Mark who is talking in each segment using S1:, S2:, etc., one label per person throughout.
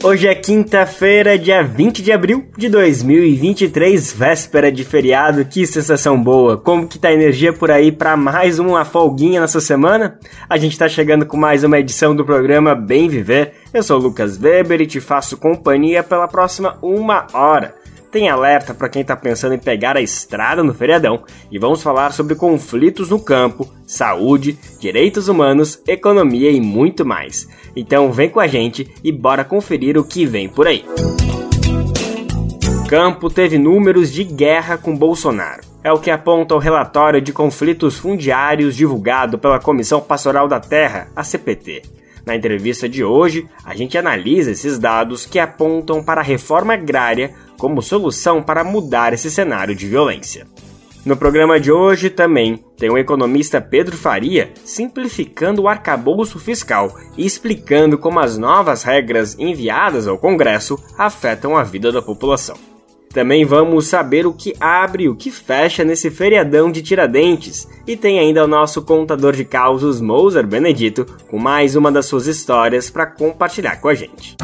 S1: Hoje é quinta-feira, dia 20 de abril de 2023, véspera de feriado. Que sensação boa! Como que tá a energia por aí para mais uma folguinha nessa semana? A gente tá chegando com mais uma edição do programa Bem Viver. Eu sou o Lucas Weber e te faço companhia pela próxima uma hora tem alerta para quem está pensando em pegar a estrada no feriadão e vamos falar sobre conflitos no campo, saúde, direitos humanos, economia e muito mais. Então vem com a gente e bora conferir o que vem por aí. Campo teve números de guerra com Bolsonaro. É o que aponta o relatório de conflitos fundiários divulgado pela Comissão Pastoral da Terra, a CPT. Na entrevista de hoje, a gente analisa esses dados que apontam para a reforma agrária como solução para mudar esse cenário de violência. No programa de hoje também tem o economista Pedro Faria simplificando o arcabouço fiscal e explicando como as novas regras enviadas ao Congresso afetam a vida da população. Também vamos saber o que abre e o que fecha nesse feriadão de Tiradentes. E tem ainda o nosso contador de causos, Moser Benedito, com mais uma das suas histórias para compartilhar com a gente.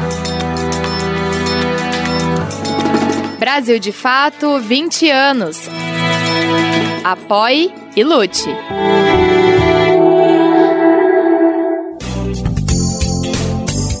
S2: Brasil de Fato 20 anos. Apoie e lute.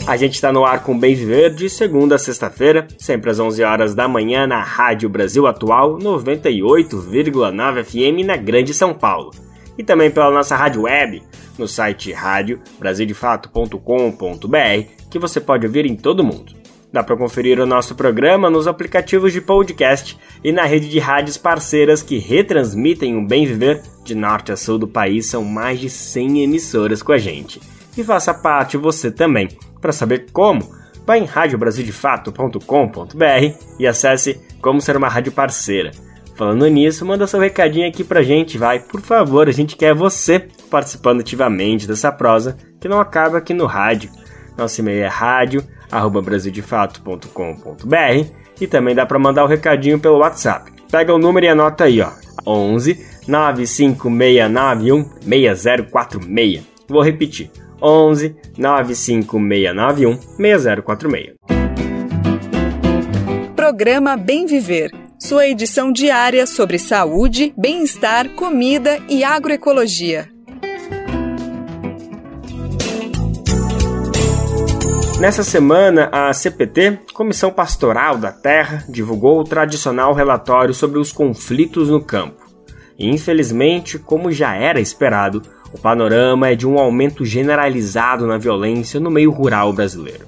S1: A gente está no ar com Bem Viver de segunda a sexta-feira, sempre às 11 horas da manhã na Rádio Brasil Atual 98,9 FM na Grande São Paulo. E também pela nossa rádio web, no site radiobrasildefato.com.br, que você pode ouvir em todo mundo. Dá para conferir o nosso programa nos aplicativos de podcast e na rede de rádios parceiras que retransmitem o bem viver de norte a sul do país. São mais de 100 emissoras com a gente. E faça parte você também. Para saber como, vá em radiobrasildefato.com.br e acesse como ser uma rádio parceira. Falando nisso, manda seu recadinho aqui pra gente, vai. Por favor, a gente quer você participando ativamente dessa prosa que não acaba aqui no rádio. Nosso e-mail é rádio brasildefato.com.br e também dá para mandar o um recadinho pelo WhatsApp. Pega o número e anota aí, ó. 11 95691 6046. Vou repetir. 11 95691 6046.
S3: Programa Bem Viver. Sua edição diária sobre saúde, bem-estar, comida e agroecologia.
S1: Nessa semana, a CPT, Comissão Pastoral da Terra, divulgou o tradicional relatório sobre os conflitos no campo. E, infelizmente, como já era esperado, o panorama é de um aumento generalizado na violência no meio rural brasileiro.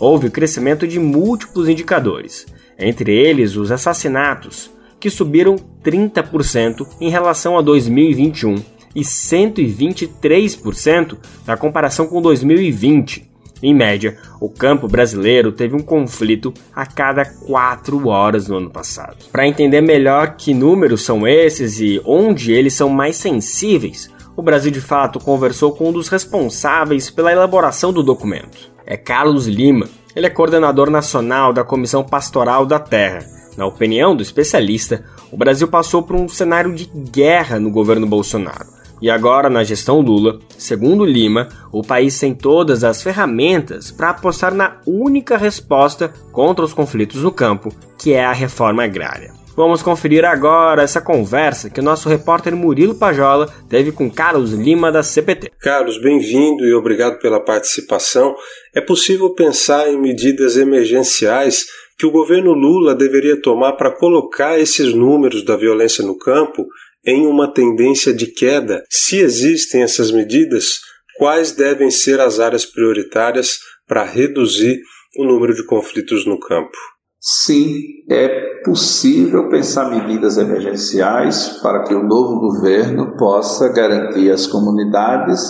S1: Houve crescimento de múltiplos indicadores, entre eles os assassinatos, que subiram 30% em relação a 2021 e 123% na comparação com 2020 em média, o campo brasileiro teve um conflito a cada quatro horas no ano passado. Para entender melhor que números são esses e onde eles são mais sensíveis, o Brasil de Fato conversou com um dos responsáveis pela elaboração do documento. É Carlos Lima. Ele é coordenador nacional da Comissão Pastoral da Terra. Na opinião do especialista, o Brasil passou por um cenário de guerra no governo Bolsonaro e agora, na gestão Lula, segundo Lima, o país tem todas as ferramentas para apostar na única resposta contra os conflitos no campo, que é a reforma agrária. Vamos conferir agora essa conversa que o nosso repórter Murilo Pajola teve com Carlos Lima da CPT.
S4: Carlos, bem-vindo e obrigado pela participação. É possível pensar em medidas emergenciais que o governo Lula deveria tomar para colocar esses números da violência no campo em uma tendência de queda? Se existem essas medidas, quais devem ser as áreas prioritárias para reduzir o número de conflitos no campo?
S5: Sim, é possível pensar medidas emergenciais para que o novo governo possa garantir às comunidades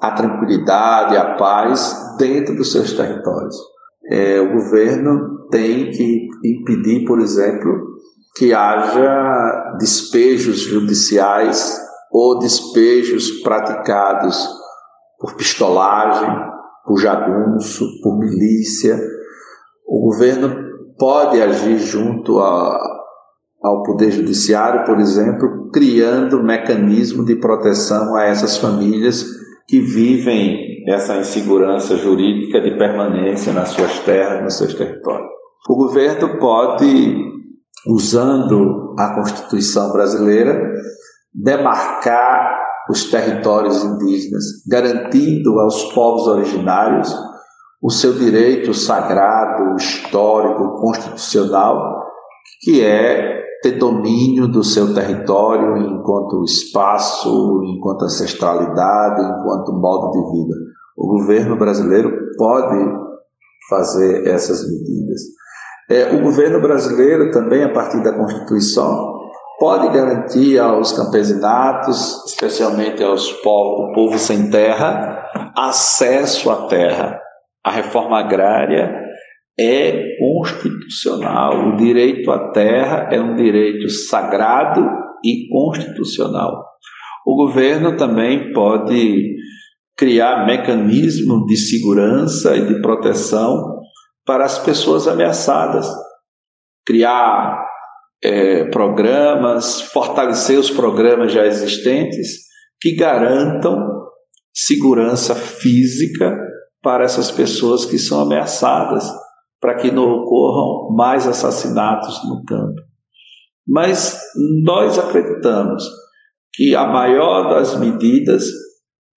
S5: a tranquilidade, a paz dentro dos seus territórios. É, o governo tem que impedir, por exemplo, que haja despejos judiciais ou despejos praticados por pistolagem, por jagunço, por milícia. O governo pode agir junto a, ao Poder Judiciário, por exemplo, criando mecanismo de proteção a essas famílias que vivem essa insegurança jurídica de permanência nas suas terras, nos seus territórios. O governo pode, usando a Constituição brasileira, demarcar os territórios indígenas, garantindo aos povos originários o seu direito sagrado, histórico, constitucional, que é ter domínio do seu território enquanto espaço, enquanto ancestralidade, enquanto modo de vida. O governo brasileiro pode fazer essas medidas. É, o governo brasileiro também, a partir da Constituição, pode garantir aos campesinatos, especialmente aos povos, povo sem terra, acesso à terra. A reforma agrária é constitucional. O direito à terra é um direito sagrado e constitucional. O governo também pode criar mecanismos de segurança e de proteção para as pessoas ameaçadas, criar é, programas, fortalecer os programas já existentes que garantam segurança física para essas pessoas que são ameaçadas, para que não ocorram mais assassinatos no campo. Mas nós acreditamos que a maior das medidas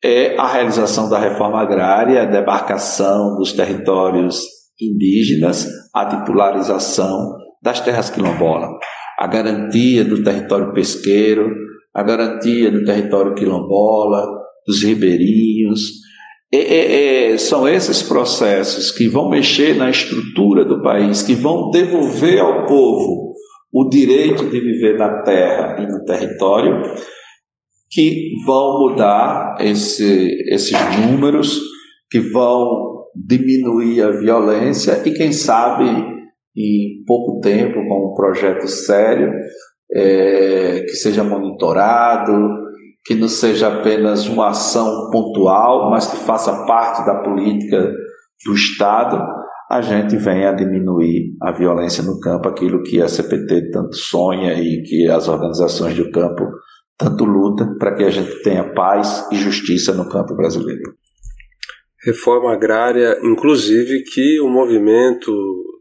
S5: é a realização da reforma agrária, a demarcação dos territórios indígenas, a titularização das terras quilombolas, a garantia do território pesqueiro, a garantia do território quilombola, dos ribeirinhos. São esses processos que vão mexer na estrutura do país, que vão devolver ao povo o direito de viver na terra e no território, que vão mudar esse, esses números, que vão diminuir a violência e, quem sabe, em pouco tempo, com um projeto sério, é, que seja monitorado, que não seja apenas uma ação pontual, mas que faça parte da política do Estado, a gente venha a diminuir a violência no campo, aquilo que a CPT tanto sonha e que as organizações do campo tanto lutam para que a gente tenha paz e justiça no campo brasileiro.
S4: Reforma agrária, inclusive, que o movimento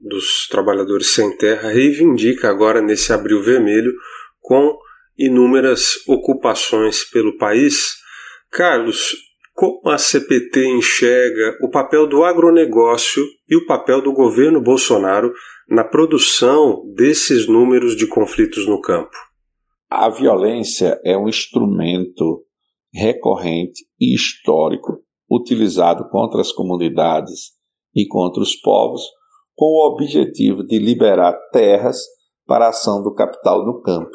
S4: dos trabalhadores sem terra reivindica agora nesse abril vermelho com inúmeras ocupações pelo país. Carlos, como a CPT enxerga o papel do agronegócio e o papel do governo Bolsonaro na produção desses números de conflitos no campo?
S5: A violência é um instrumento recorrente e histórico utilizado contra as comunidades e contra os povos com o objetivo de liberar terras para a ação do capital no campo.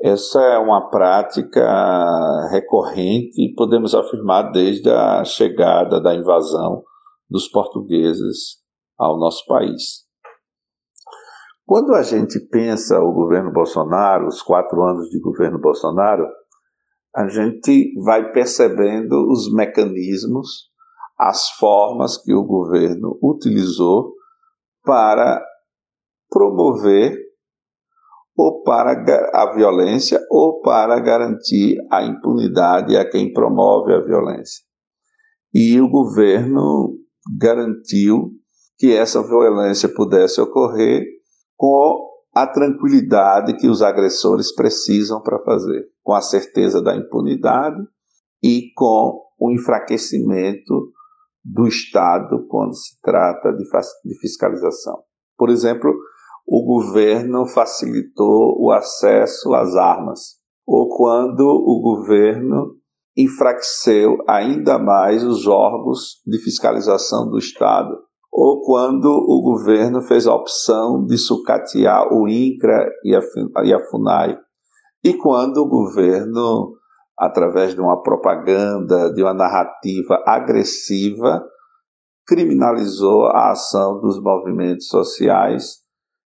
S5: Essa é uma prática recorrente podemos afirmar desde a chegada da invasão dos portugueses ao nosso país. Quando a gente pensa o governo Bolsonaro, os quatro anos de governo Bolsonaro, a gente vai percebendo os mecanismos as formas que o governo utilizou para promover ou para a violência ou para garantir a impunidade a quem promove a violência. E o governo garantiu que essa violência pudesse ocorrer com a tranquilidade que os agressores precisam para fazer, com a certeza da impunidade e com o enfraquecimento do Estado quando se trata de, de fiscalização. Por exemplo, o governo facilitou o acesso às armas, ou quando o governo enfraqueceu ainda mais os órgãos de fiscalização do Estado, ou quando o governo fez a opção de sucatear o INCRA e a, e a FUNAI, e quando o governo através de uma propaganda, de uma narrativa agressiva, criminalizou a ação dos movimentos sociais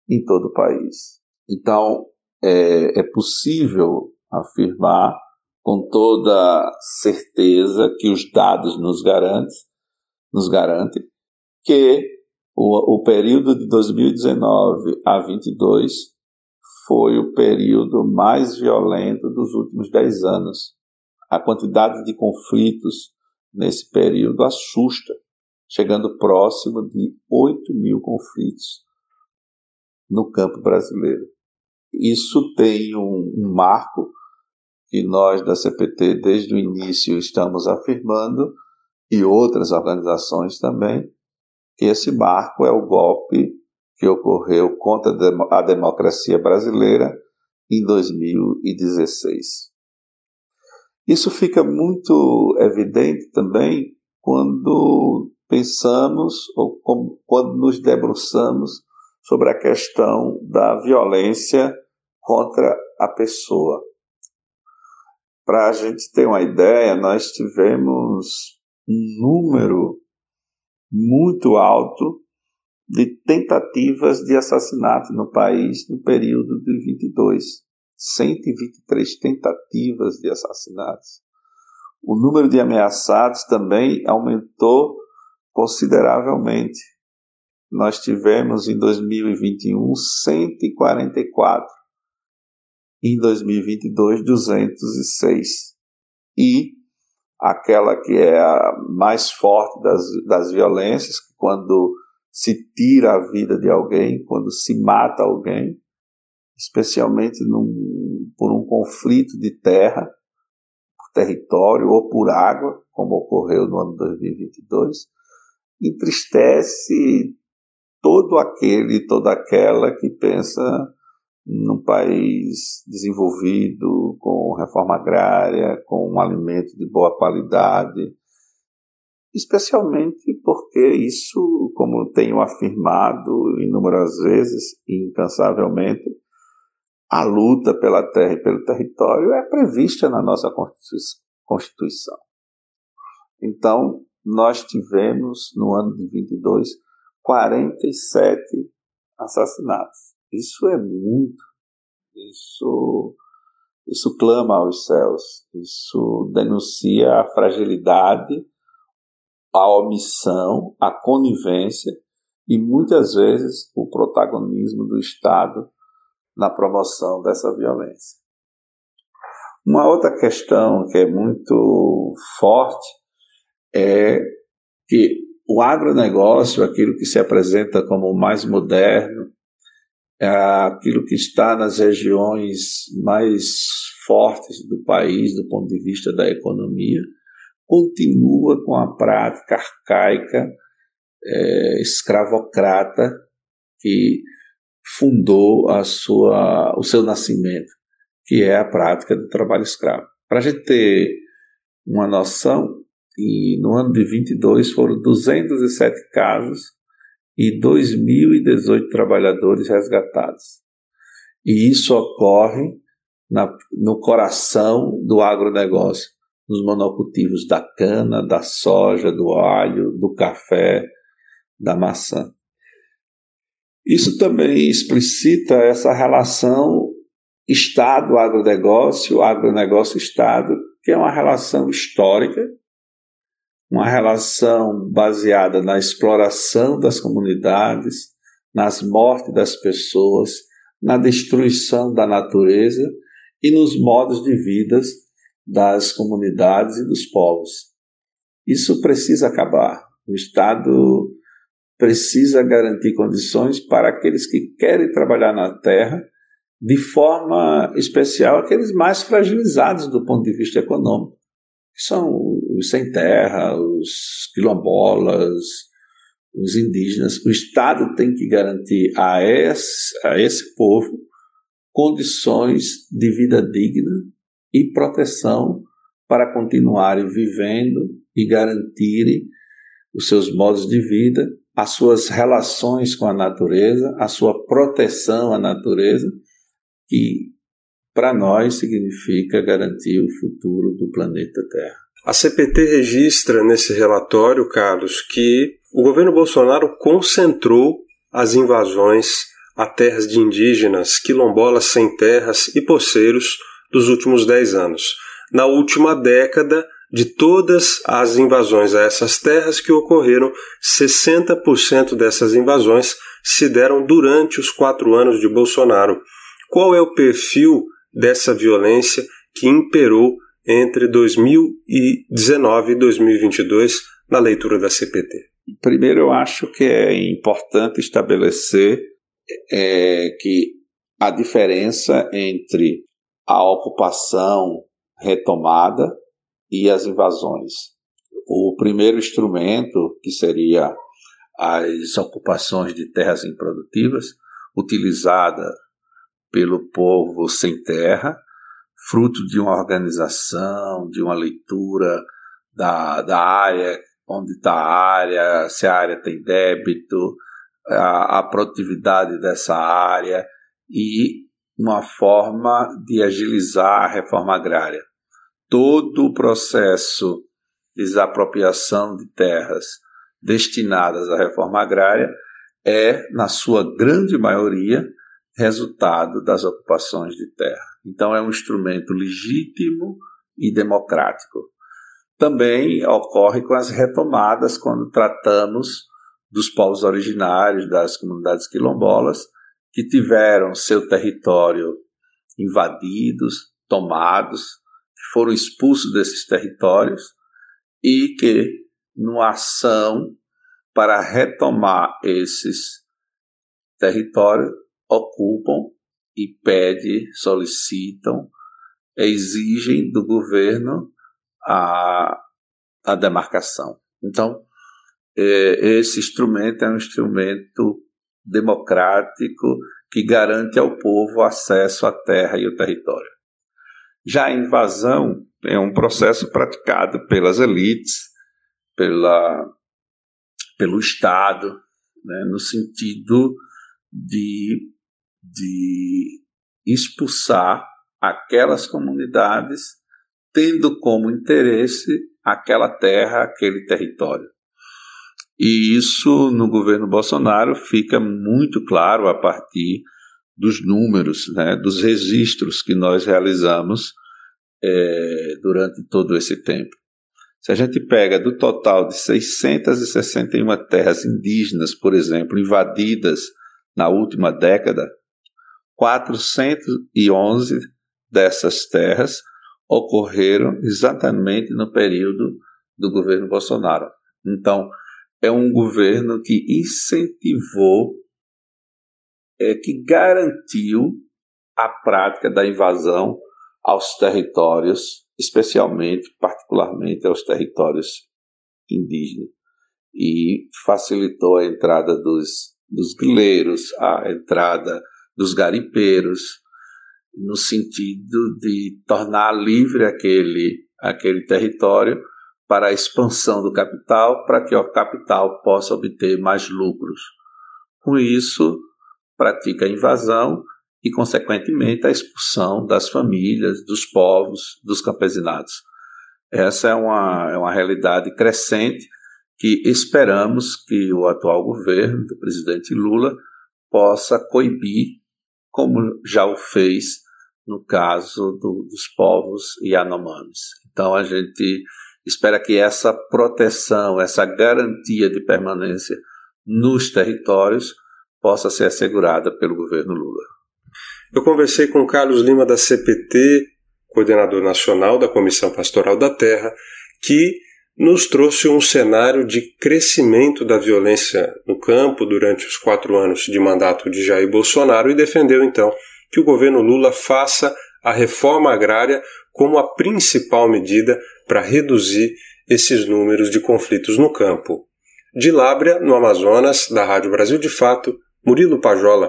S5: em todo o país. Então, é, é possível afirmar com toda certeza que os dados nos garantem nos garante que o, o período de 2019 a 22 foi o período mais violento dos últimos 10 anos. A quantidade de conflitos nesse período assusta, chegando próximo de 8 mil conflitos no campo brasileiro. Isso tem um, um marco que nós da CPT desde o início estamos afirmando e outras organizações também, esse marco é o golpe que ocorreu contra a democracia brasileira em 2016. Isso fica muito evidente também quando pensamos ou quando nos debruçamos sobre a questão da violência contra a pessoa. Para a gente ter uma ideia, nós tivemos um número muito alto de tentativas de assassinato no país no período de 22. 123 tentativas de assassinatos. O número de ameaçados também aumentou consideravelmente. Nós tivemos em 2021 144, em 2022 206. E aquela que é a mais forte das, das violências, quando se tira a vida de alguém, quando se mata alguém, especialmente num, por um conflito de terra, por território ou por água, como ocorreu no ano 2022, entristece todo aquele, toda aquela que pensa num país desenvolvido, com reforma agrária, com um alimento de boa qualidade, especialmente porque isso, como tenho afirmado inúmeras vezes incansavelmente, a luta pela terra e pelo território é prevista na nossa Constituição. Então, nós tivemos no ano de 22 47 assassinatos. Isso é muito. Isso, isso clama aos céus. Isso denuncia a fragilidade, a omissão, a conivência e muitas vezes o protagonismo do Estado na promoção dessa violência. Uma outra questão que é muito forte é que o agronegócio, aquilo que se apresenta como o mais moderno, aquilo que está nas regiões mais fortes do país do ponto de vista da economia, continua com a prática arcaica, é, escravocrata, que fundou a sua, o seu nascimento, que é a prática do trabalho escravo. Para a gente ter uma noção, e no ano de 22 foram 207 casos e 2.018 trabalhadores resgatados. E isso ocorre na, no coração do agronegócio, nos monocultivos da cana, da soja, do alho, do café, da maçã. Isso também explicita essa relação Estado-agronegócio, agronegócio-Estado, que é uma relação histórica uma relação baseada na exploração das comunidades, nas mortes das pessoas, na destruição da natureza e nos modos de vida das comunidades e dos povos. Isso precisa acabar. O Estado precisa garantir condições para aqueles que querem trabalhar na terra, de forma especial aqueles mais fragilizados do ponto de vista econômico, que são os sem terra, os quilombolas, os indígenas. O Estado tem que garantir a esse, a esse povo condições de vida digna e proteção para continuarem vivendo e garantirem os seus modos de vida, as suas relações com a natureza, a sua proteção à natureza, que para nós significa garantir o futuro do planeta Terra.
S4: A CPT registra nesse relatório, Carlos, que o governo Bolsonaro concentrou as invasões a terras de indígenas, quilombolas sem terras e poceiros dos últimos dez anos. Na última década, de todas as invasões a essas terras que ocorreram, 60% dessas invasões se deram durante os quatro anos de Bolsonaro. Qual é o perfil dessa violência que imperou entre 2019 e 2022 na leitura da CPT?
S5: Primeiro, eu acho que é importante estabelecer é, que a diferença entre a ocupação retomada e as invasões. O primeiro instrumento, que seria as ocupações de terras improdutivas, utilizada pelo povo sem terra, fruto de uma organização, de uma leitura da, da área, onde está a área, se a área tem débito, a, a produtividade dessa área e uma forma de agilizar a reforma agrária. Todo o processo de desapropriação de terras destinadas à reforma agrária é, na sua grande maioria, resultado das ocupações de terra. Então, é um instrumento legítimo e democrático. Também ocorre com as retomadas quando tratamos dos povos originários, das comunidades quilombolas, que tiveram seu território invadidos, tomados, que foram expulsos desses territórios e que, numa ação para retomar esses territórios, ocupam e pedem, solicitam, exigem do governo a, a demarcação. Então, é, esse instrumento é um instrumento democrático que garante ao povo acesso à terra e ao território. Já a invasão é um processo praticado pelas elites, pela, pelo Estado, né, no sentido de, de expulsar aquelas comunidades tendo como interesse aquela terra, aquele território. E isso no governo Bolsonaro fica muito claro a partir dos números, né, dos registros que nós realizamos é, durante todo esse tempo. Se a gente pega do total de 661 terras indígenas, por exemplo, invadidas na última década, 411 dessas terras ocorreram exatamente no período do governo Bolsonaro. Então, é um governo que incentivou, é, que garantiu a prática da invasão aos territórios, especialmente, particularmente aos territórios indígenas, e facilitou a entrada dos, dos a entrada dos garimpeiros, no sentido de tornar livre aquele, aquele território para a expansão do capital, para que o capital possa obter mais lucros. Com isso, pratica a invasão e, consequentemente, a expulsão das famílias, dos povos, dos campesinados. Essa é uma, é uma realidade crescente que esperamos que o atual governo do presidente Lula possa coibir, como já o fez no caso do, dos povos Yanomamis. Então a gente espera que essa proteção, essa garantia de permanência nos territórios possa ser assegurada pelo governo Lula.
S4: Eu conversei com Carlos Lima da CPT, coordenador nacional da Comissão Pastoral da Terra, que nos trouxe um cenário de crescimento da violência no campo durante os quatro anos de mandato de Jair Bolsonaro e defendeu então que o governo Lula faça a reforma agrária como a principal medida para reduzir esses números de conflitos no campo. De Lábrea, no Amazonas, da Rádio Brasil de Fato, Murilo Pajola.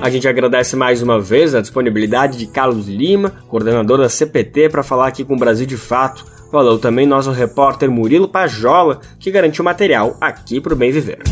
S1: A gente agradece mais uma vez a disponibilidade de Carlos Lima, coordenador da CPT, para falar aqui com o Brasil de Fato. Valeu também nosso repórter Murilo Pajola, que garantiu material aqui para o Bem Viver.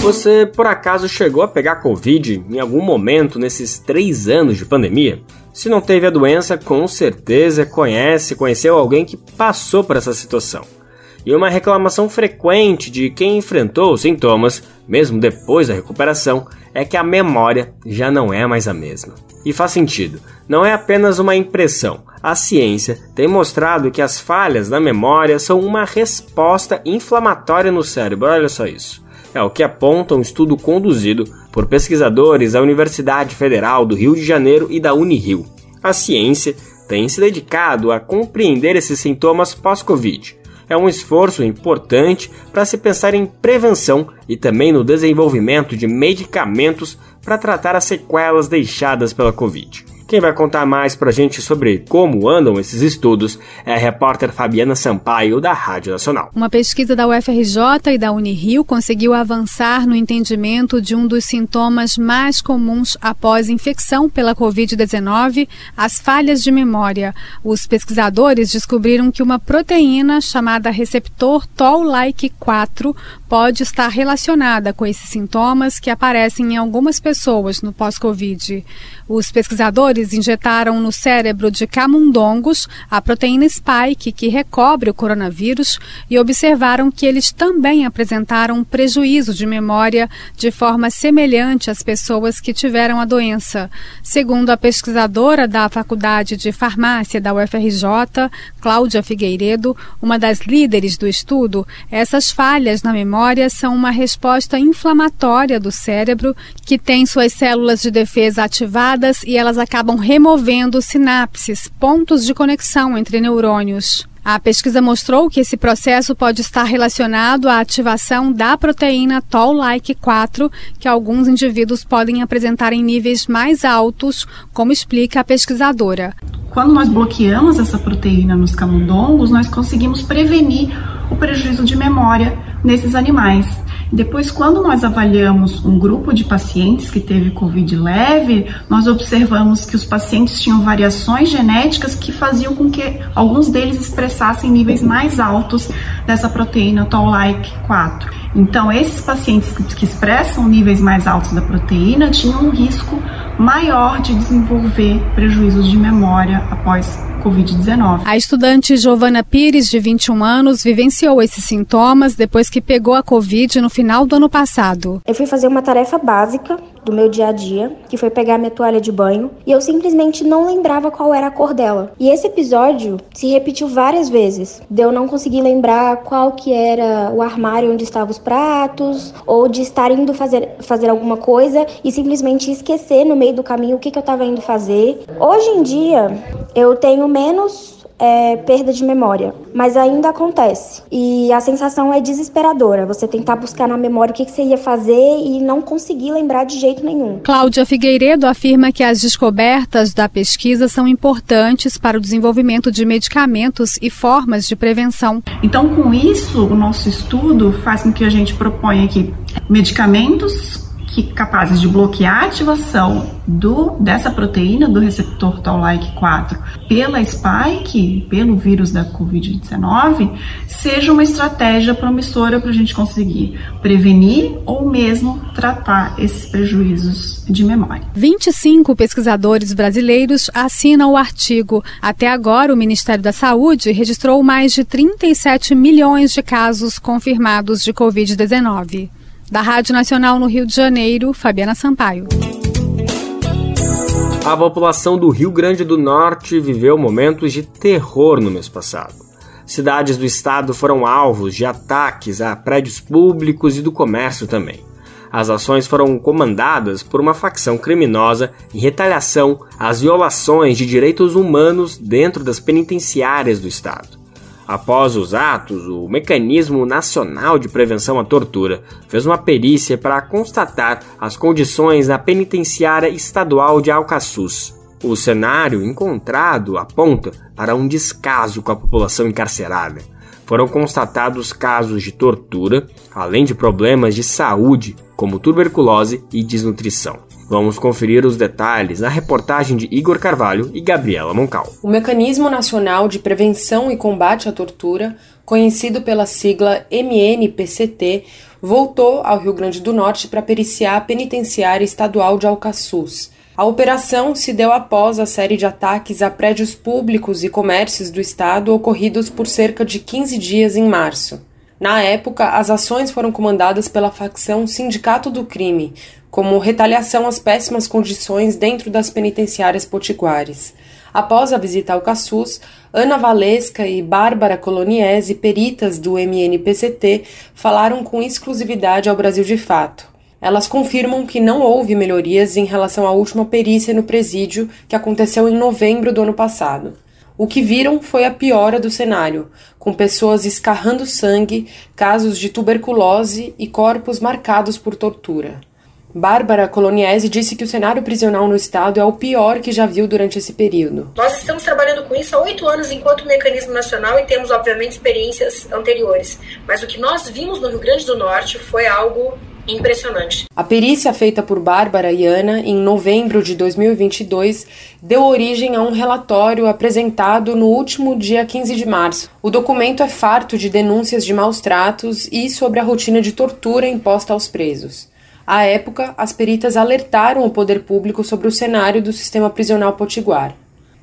S1: Você por acaso chegou a pegar Covid em algum momento nesses três anos de pandemia? Se não teve a doença, com certeza conhece, conheceu alguém que passou por essa situação. E uma reclamação frequente de quem enfrentou os sintomas, mesmo depois da recuperação, é que a memória já não é mais a mesma. E faz sentido, não é apenas uma impressão. A ciência tem mostrado que as falhas na memória são uma resposta inflamatória no cérebro. Olha só isso. É o que aponta um estudo conduzido por pesquisadores da Universidade Federal do Rio de Janeiro e da Unirio. A ciência tem se dedicado a compreender esses sintomas pós-Covid. É um esforço importante para se pensar em prevenção e também no desenvolvimento de medicamentos para tratar as sequelas deixadas pela Covid. Quem vai contar mais pra gente sobre como andam esses estudos é a repórter Fabiana Sampaio, da Rádio Nacional.
S6: Uma pesquisa da UFRJ e da Unirio conseguiu avançar no entendimento de um dos sintomas mais comuns após infecção pela Covid-19, as falhas de memória. Os pesquisadores descobriram que uma proteína chamada receptor Toll-like 4 pode estar relacionada com esses sintomas que aparecem em algumas pessoas no pós-Covid. Os pesquisadores injetaram no cérebro de camundongos a proteína spike que recobre o coronavírus e observaram que eles também apresentaram prejuízo de memória de forma semelhante às pessoas que tiveram a doença. Segundo a pesquisadora da Faculdade de Farmácia da UFRJ, Cláudia Figueiredo, uma das líderes do estudo, essas falhas na memória são uma resposta inflamatória do cérebro que tem suas células de defesa ativadas e elas acabam removendo sinapses, pontos de conexão entre neurônios. A pesquisa mostrou que esse processo pode estar relacionado à ativação da proteína Toll-like 4, que alguns indivíduos podem apresentar em níveis mais altos, como explica a pesquisadora.
S7: Quando nós bloqueamos essa proteína nos camundongos, nós conseguimos prevenir o prejuízo de memória nesses animais. Depois, quando nós avaliamos um grupo de pacientes que teve Covid leve, nós observamos que os pacientes tinham variações genéticas que faziam com que alguns deles expressassem níveis mais altos dessa proteína Toll-like 4. Então, esses pacientes que expressam níveis mais altos da proteína tinham um risco maior de desenvolver prejuízos de memória após Covid-19.
S6: A estudante Giovana Pires, de 21 anos, vivenciou esses sintomas depois que pegou a Covid no final do ano passado.
S8: Eu fui fazer uma tarefa básica do meu dia a dia, que foi pegar minha toalha de banho, e eu simplesmente não lembrava qual era a cor dela. E esse episódio se repetiu várias vezes. De eu não conseguir lembrar qual que era o armário onde estavam os pratos, ou de estar indo fazer, fazer alguma coisa e simplesmente esquecer no meio do caminho o que, que eu estava indo fazer. Hoje em dia, eu tenho menos é, perda de memória, mas ainda acontece. E a sensação é desesperadora. Você tentar buscar na memória o que, que você ia fazer e não conseguir lembrar de jeito nenhum.
S6: Cláudia Figueiredo afirma que as descobertas da pesquisa são importantes para o desenvolvimento de medicamentos e formas de prevenção.
S7: Então, com isso, o nosso estudo faz com que a gente proponha aqui medicamentos que capazes de bloquear a ativação do, dessa proteína do receptor Toll-like 4 pela spike, pelo vírus da Covid-19, seja uma estratégia promissora para a gente conseguir prevenir ou mesmo tratar esses prejuízos de memória.
S6: 25 pesquisadores brasileiros assinam o artigo. Até agora, o Ministério da Saúde registrou mais de 37 milhões de casos confirmados de Covid-19. Da Rádio Nacional no Rio de Janeiro, Fabiana Sampaio.
S1: A população do Rio Grande do Norte viveu momentos de terror no mês passado. Cidades do estado foram alvos de ataques a prédios públicos e do comércio também. As ações foram comandadas por uma facção criminosa em retaliação às violações de direitos humanos dentro das penitenciárias do estado. Após os atos, o Mecanismo Nacional de Prevenção à Tortura fez uma perícia para constatar as condições na penitenciária estadual de Alcaçuz. O cenário encontrado aponta para um descaso com a população encarcerada. Foram constatados casos de tortura, além de problemas de saúde, como tuberculose e desnutrição. Vamos conferir os detalhes na reportagem de Igor Carvalho e Gabriela Moncal.
S9: O Mecanismo Nacional de Prevenção e Combate à Tortura, conhecido pela sigla MNPCT, voltou ao Rio Grande do Norte para periciar a penitenciária estadual de Alcaçuz. A operação se deu após a série de ataques a prédios públicos e comércios do estado ocorridos por cerca de 15 dias em março. Na época, as ações foram comandadas pela facção Sindicato do Crime, como retaliação às péssimas condições dentro das penitenciárias potiguares. Após a visita ao Caçus, Ana Valesca e Bárbara Coloniese, peritas do MNPCT, falaram com exclusividade ao Brasil de Fato. Elas confirmam que não houve melhorias em relação à última perícia no presídio que aconteceu em novembro do ano passado. O que viram foi a piora do cenário, com pessoas escarrando sangue, casos de tuberculose e corpos marcados por tortura. Bárbara Coloniese disse que o cenário prisional no estado é o pior que já viu durante esse período.
S10: Nós estamos trabalhando com isso há oito anos enquanto mecanismo nacional e temos, obviamente, experiências anteriores. Mas o que nós vimos no Rio Grande do Norte foi algo impressionante.
S9: A perícia feita por Bárbara e Ana em novembro de 2022 deu origem a um relatório apresentado no último dia 15 de março. O documento é farto de denúncias de maus tratos e sobre a rotina de tortura imposta aos presos. À época, as peritas alertaram o poder público sobre o cenário do sistema prisional potiguar.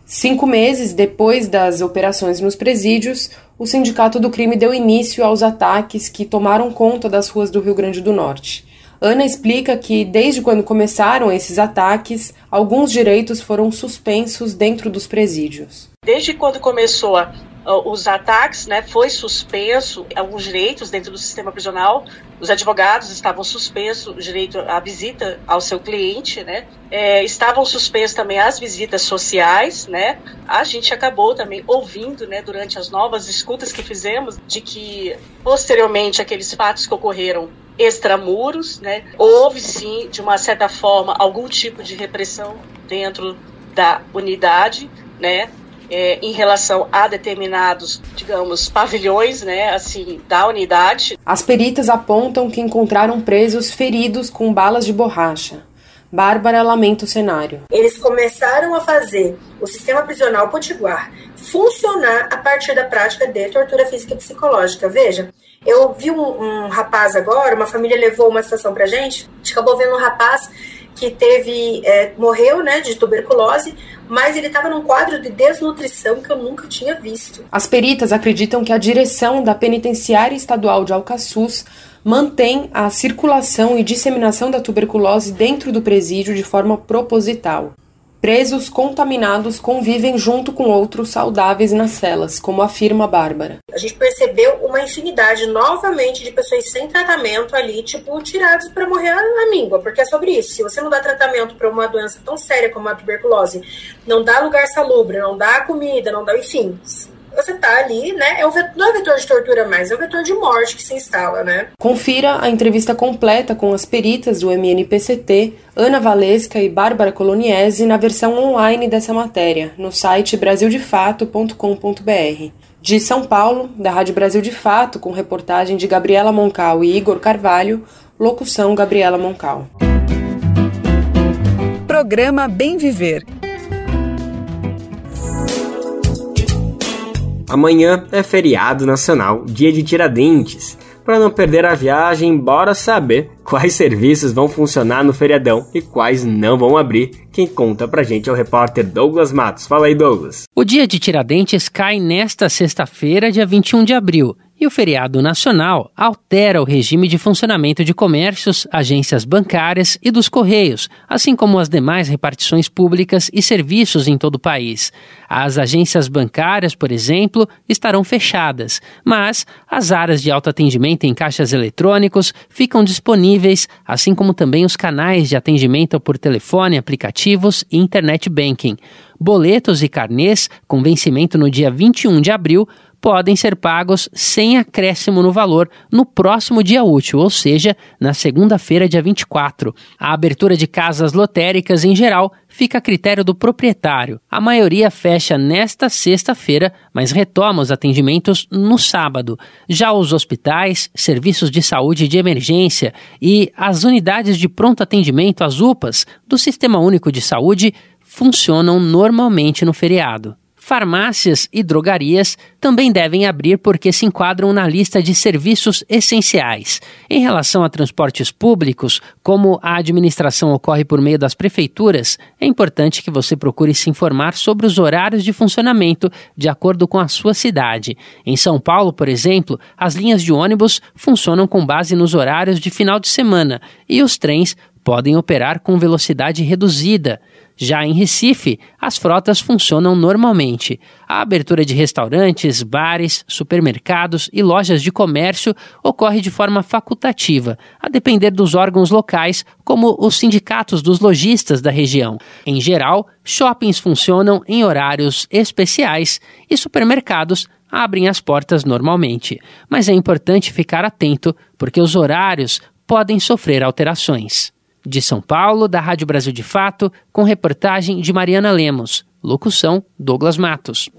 S9: Cinco meses depois das operações nos presídios, o Sindicato do Crime deu início aos ataques que tomaram conta das ruas do Rio Grande do Norte. Ana explica que, desde quando começaram esses ataques, alguns direitos foram suspensos dentro dos presídios.
S11: Desde quando começou a os ataques, né, foi suspenso alguns direitos dentro do sistema prisional. Os advogados estavam suspensos o direito à visita ao seu cliente, né? É, estavam suspensos também as visitas sociais, né? A gente acabou também ouvindo, né, durante as novas escutas que fizemos, de que posteriormente aqueles fatos que ocorreram extramuros, né? Houve sim, de uma certa forma, algum tipo de repressão dentro da unidade, né? É, em relação a determinados, digamos, pavilhões, né, assim, da unidade.
S9: As peritas apontam que encontraram presos feridos com balas de borracha. Bárbara lamenta o cenário.
S10: Eles começaram a fazer o sistema prisional potiguar funcionar a partir da prática de tortura física e psicológica. Veja, eu vi um, um rapaz agora, uma família levou uma situação pra gente, a gente acabou vendo um rapaz que teve é, morreu né, de tuberculose, mas ele estava num quadro de desnutrição que eu nunca tinha visto.
S9: As peritas acreditam que a direção da Penitenciária Estadual de Alcaçuz mantém a circulação e disseminação da tuberculose dentro do presídio de forma proposital. Presos contaminados convivem junto com outros saudáveis nas celas, como afirma Bárbara.
S10: A gente percebeu uma infinidade novamente de pessoas sem tratamento ali, tipo, tiradas para morrer à míngua, porque é sobre isso. Se você não dá tratamento para uma doença tão séria como a tuberculose, não dá lugar salubre, não dá comida, não dá, enfim, você tá ali, né? É o vetor, não é vetor de tortura mais, é o vetor de morte que se instala, né?
S9: Confira a entrevista completa com as peritas do MNPCT, Ana Valesca e Bárbara Coloniese na versão online dessa matéria, no site brasildefato.com.br. De São Paulo, da Rádio Brasil de Fato, com reportagem de Gabriela Moncal e Igor Carvalho, locução Gabriela Moncal.
S3: Programa Bem Viver
S1: Amanhã é feriado nacional, dia de Tiradentes. Para não perder a viagem, bora saber quais serviços vão funcionar no feriadão e quais não vão abrir. Quem conta pra gente é o repórter Douglas Matos. Fala aí, Douglas.
S12: O dia de Tiradentes cai nesta sexta-feira, dia 21 de abril. E o feriado nacional altera o regime de funcionamento de comércios, agências bancárias e dos correios, assim como as demais repartições públicas e serviços em todo o país. As agências bancárias, por exemplo, estarão fechadas, mas as áreas de autoatendimento em caixas eletrônicos ficam disponíveis, assim como também os canais de atendimento por telefone, aplicativos e internet banking. Boletos e carnês com vencimento no dia 21 de abril podem ser pagos sem acréscimo no valor no próximo dia útil, ou seja, na segunda-feira, dia 24. A abertura de casas lotéricas em geral fica a critério do proprietário. A maioria fecha nesta sexta-feira, mas retoma os atendimentos no sábado. Já os hospitais, serviços de saúde de emergência e as unidades de pronto atendimento, as UPAs, do Sistema Único de Saúde, funcionam normalmente no feriado. Farmácias e drogarias também devem abrir porque se enquadram na lista de serviços essenciais. Em relação a transportes públicos, como a administração ocorre por meio das prefeituras, é importante que você procure se informar sobre os horários de funcionamento de acordo com a sua cidade. Em São Paulo, por exemplo, as linhas de ônibus funcionam com base nos horários de final de semana e os trens podem operar com velocidade reduzida. Já em Recife, as frotas funcionam normalmente. A abertura de restaurantes, bares, supermercados e lojas de comércio ocorre de forma facultativa, a depender dos órgãos locais, como os sindicatos dos lojistas da região. Em geral, shoppings funcionam em horários especiais e supermercados abrem as portas normalmente. Mas é importante ficar atento, porque os horários podem sofrer alterações. De São Paulo, da Rádio Brasil de Fato, com reportagem de Mariana Lemos. Locução: Douglas Matos.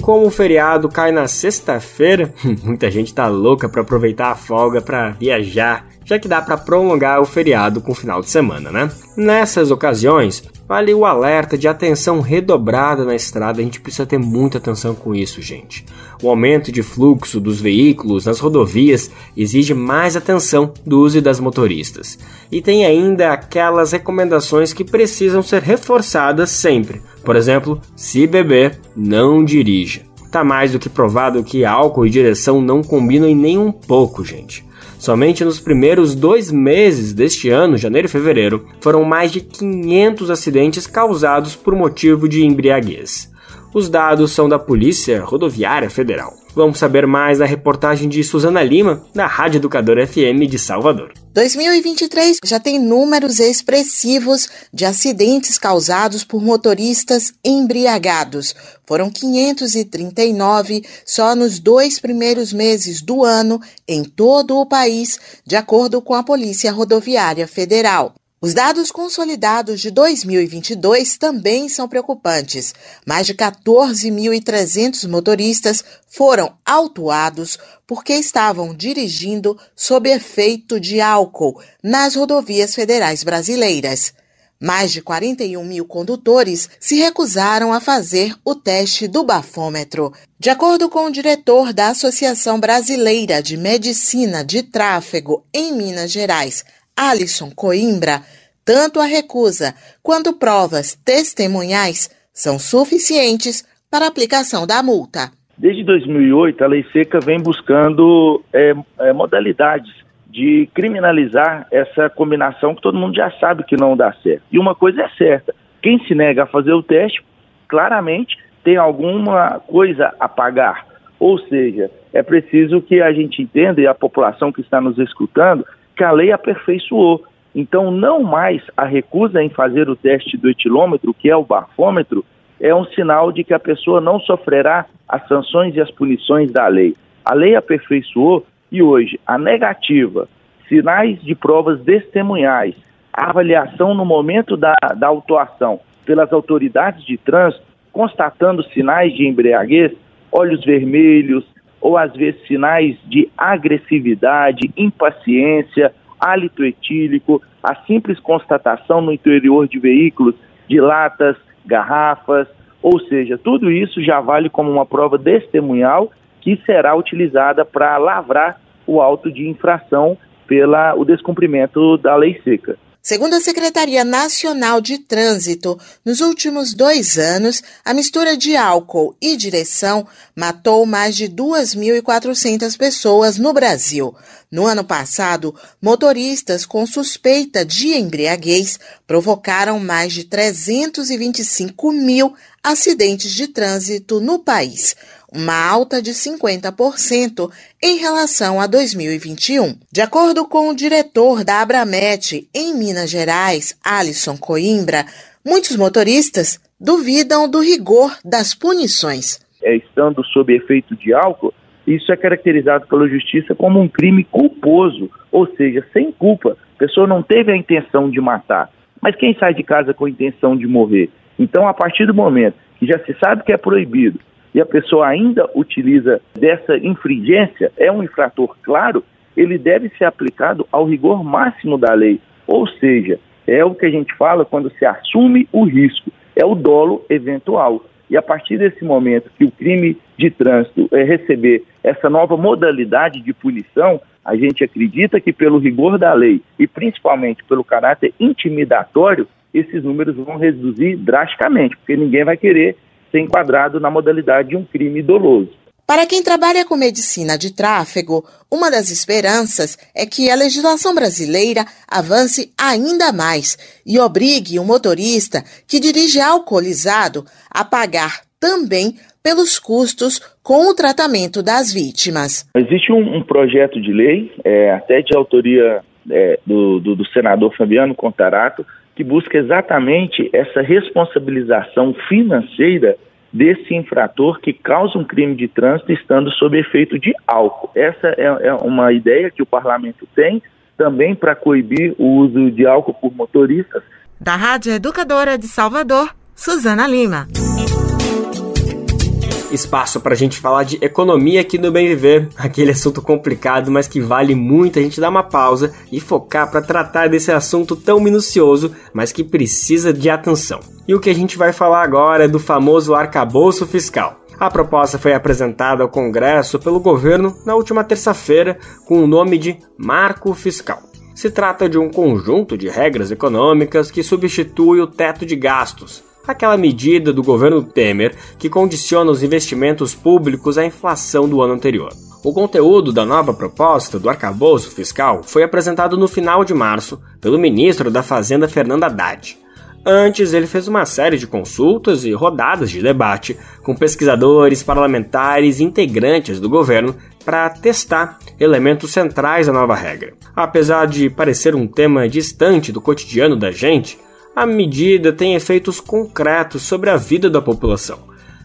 S1: Como o feriado cai na sexta-feira, muita gente tá louca para aproveitar a folga para viajar, já que dá para prolongar o feriado com o final de semana, né? Nessas ocasiões, Vale o alerta de atenção redobrada na estrada, a gente precisa ter muita atenção com isso, gente. O aumento de fluxo dos veículos nas rodovias exige mais atenção dos e das motoristas. E tem ainda aquelas recomendações que precisam ser reforçadas sempre. Por exemplo, se beber, não dirija. Tá mais do que provado que álcool e direção não combinam em nem um pouco, gente. Somente nos primeiros dois meses deste ano, janeiro e fevereiro, foram mais de 500 acidentes causados por motivo de embriaguez. Os dados são da Polícia Rodoviária Federal. Vamos saber mais na reportagem de Suzana Lima, da Rádio Educador FM de Salvador.
S13: 2023 já tem números expressivos de acidentes causados por motoristas embriagados. Foram 539 só nos dois primeiros meses do ano em todo o país, de acordo com a Polícia Rodoviária Federal. Os dados consolidados de 2022 também são preocupantes. Mais de 14.300 motoristas foram autuados porque estavam dirigindo sob efeito de álcool nas rodovias federais brasileiras. Mais de 41 mil condutores se recusaram a fazer o teste do bafômetro. De acordo com o diretor da Associação Brasileira de Medicina de Tráfego em Minas Gerais, Alisson Coimbra, tanto a recusa quanto provas testemunhais são suficientes para a aplicação da multa.
S14: Desde 2008, a lei seca vem buscando é, é, modalidades de criminalizar essa combinação que todo mundo já sabe que não dá certo. E uma coisa é certa: quem se nega a fazer o teste, claramente tem alguma coisa a pagar. Ou seja, é preciso que a gente entenda, e a população que está nos escutando, que a lei aperfeiçoou. Então, não mais a recusa em fazer o teste do etilômetro, que é o bafômetro, é um sinal de que a pessoa não sofrerá as sanções e as punições da lei. A lei aperfeiçoou e hoje a negativa, sinais de provas testemunhais, a avaliação no momento da, da autuação pelas autoridades de trânsito, constatando sinais de embriaguez, olhos vermelhos, ou às vezes sinais de agressividade, impaciência, hálito etílico, a simples constatação no interior de veículos de latas, garrafas, ou seja, tudo isso já vale como uma prova testemunhal que será utilizada para lavrar o auto de infração pelo descumprimento da lei seca.
S13: Segundo a Secretaria Nacional de Trânsito, nos últimos dois anos, a mistura de álcool e direção matou mais de 2.400 pessoas no Brasil. No ano passado, motoristas com suspeita de embriaguez provocaram mais de 325 mil acidentes de trânsito no país uma alta de 50% em relação a 2021. De acordo com o diretor da Abramet em Minas Gerais, Alisson Coimbra, muitos motoristas duvidam do rigor das punições.
S14: É, estando sob efeito de álcool, isso é caracterizado pela justiça como um crime culposo, ou seja, sem culpa. A pessoa não teve a intenção de matar. Mas quem sai de casa com a intenção de morrer? Então, a partir do momento que já se sabe que é proibido, e a pessoa ainda utiliza dessa infringência, é um infrator claro, ele deve ser aplicado ao rigor máximo da lei. Ou seja, é o que a gente fala quando se assume o risco. é o dolo eventual. E a partir desse momento que o crime de trânsito é receber essa nova modalidade de punição, a gente acredita que pelo rigor da lei e principalmente pelo caráter intimidatório, esses números vão reduzir drasticamente, porque ninguém vai querer ser enquadrado na modalidade de um crime doloso.
S13: Para quem trabalha com medicina de tráfego, uma das esperanças é que a legislação brasileira avance ainda mais e obrigue o motorista que dirige alcoolizado a pagar também pelos custos com o tratamento das vítimas.
S14: Existe um, um projeto de lei, é, até de autoria é, do, do, do senador Fabiano Contarato, que busca exatamente essa responsabilização financeira desse infrator que causa um crime de trânsito estando sob efeito de álcool. Essa é, é uma ideia que o parlamento tem também para coibir o uso de álcool por motoristas.
S13: Da Rádio Educadora de Salvador, Suzana Lima
S1: espaço para a gente falar de economia aqui no Bem Viver, aquele assunto complicado, mas que vale muito a gente dar uma pausa e focar para tratar desse assunto tão minucioso, mas que precisa de atenção. E o que a gente vai falar agora é do famoso arcabouço fiscal. A proposta foi apresentada ao Congresso pelo governo na última terça-feira com o nome de Marco Fiscal. Se trata de um conjunto de regras econômicas que substitui o teto de gastos, aquela medida do governo Temer que condiciona os investimentos públicos à inflação do ano anterior. O conteúdo da nova proposta do arcabouço fiscal foi apresentado no final de março pelo ministro da Fazenda Fernando Haddad. Antes, ele fez uma série de consultas e rodadas de debate com pesquisadores, parlamentares e integrantes do governo para testar elementos centrais da nova regra. Apesar de parecer um tema distante do cotidiano da gente, a medida tem efeitos concretos sobre a vida da população.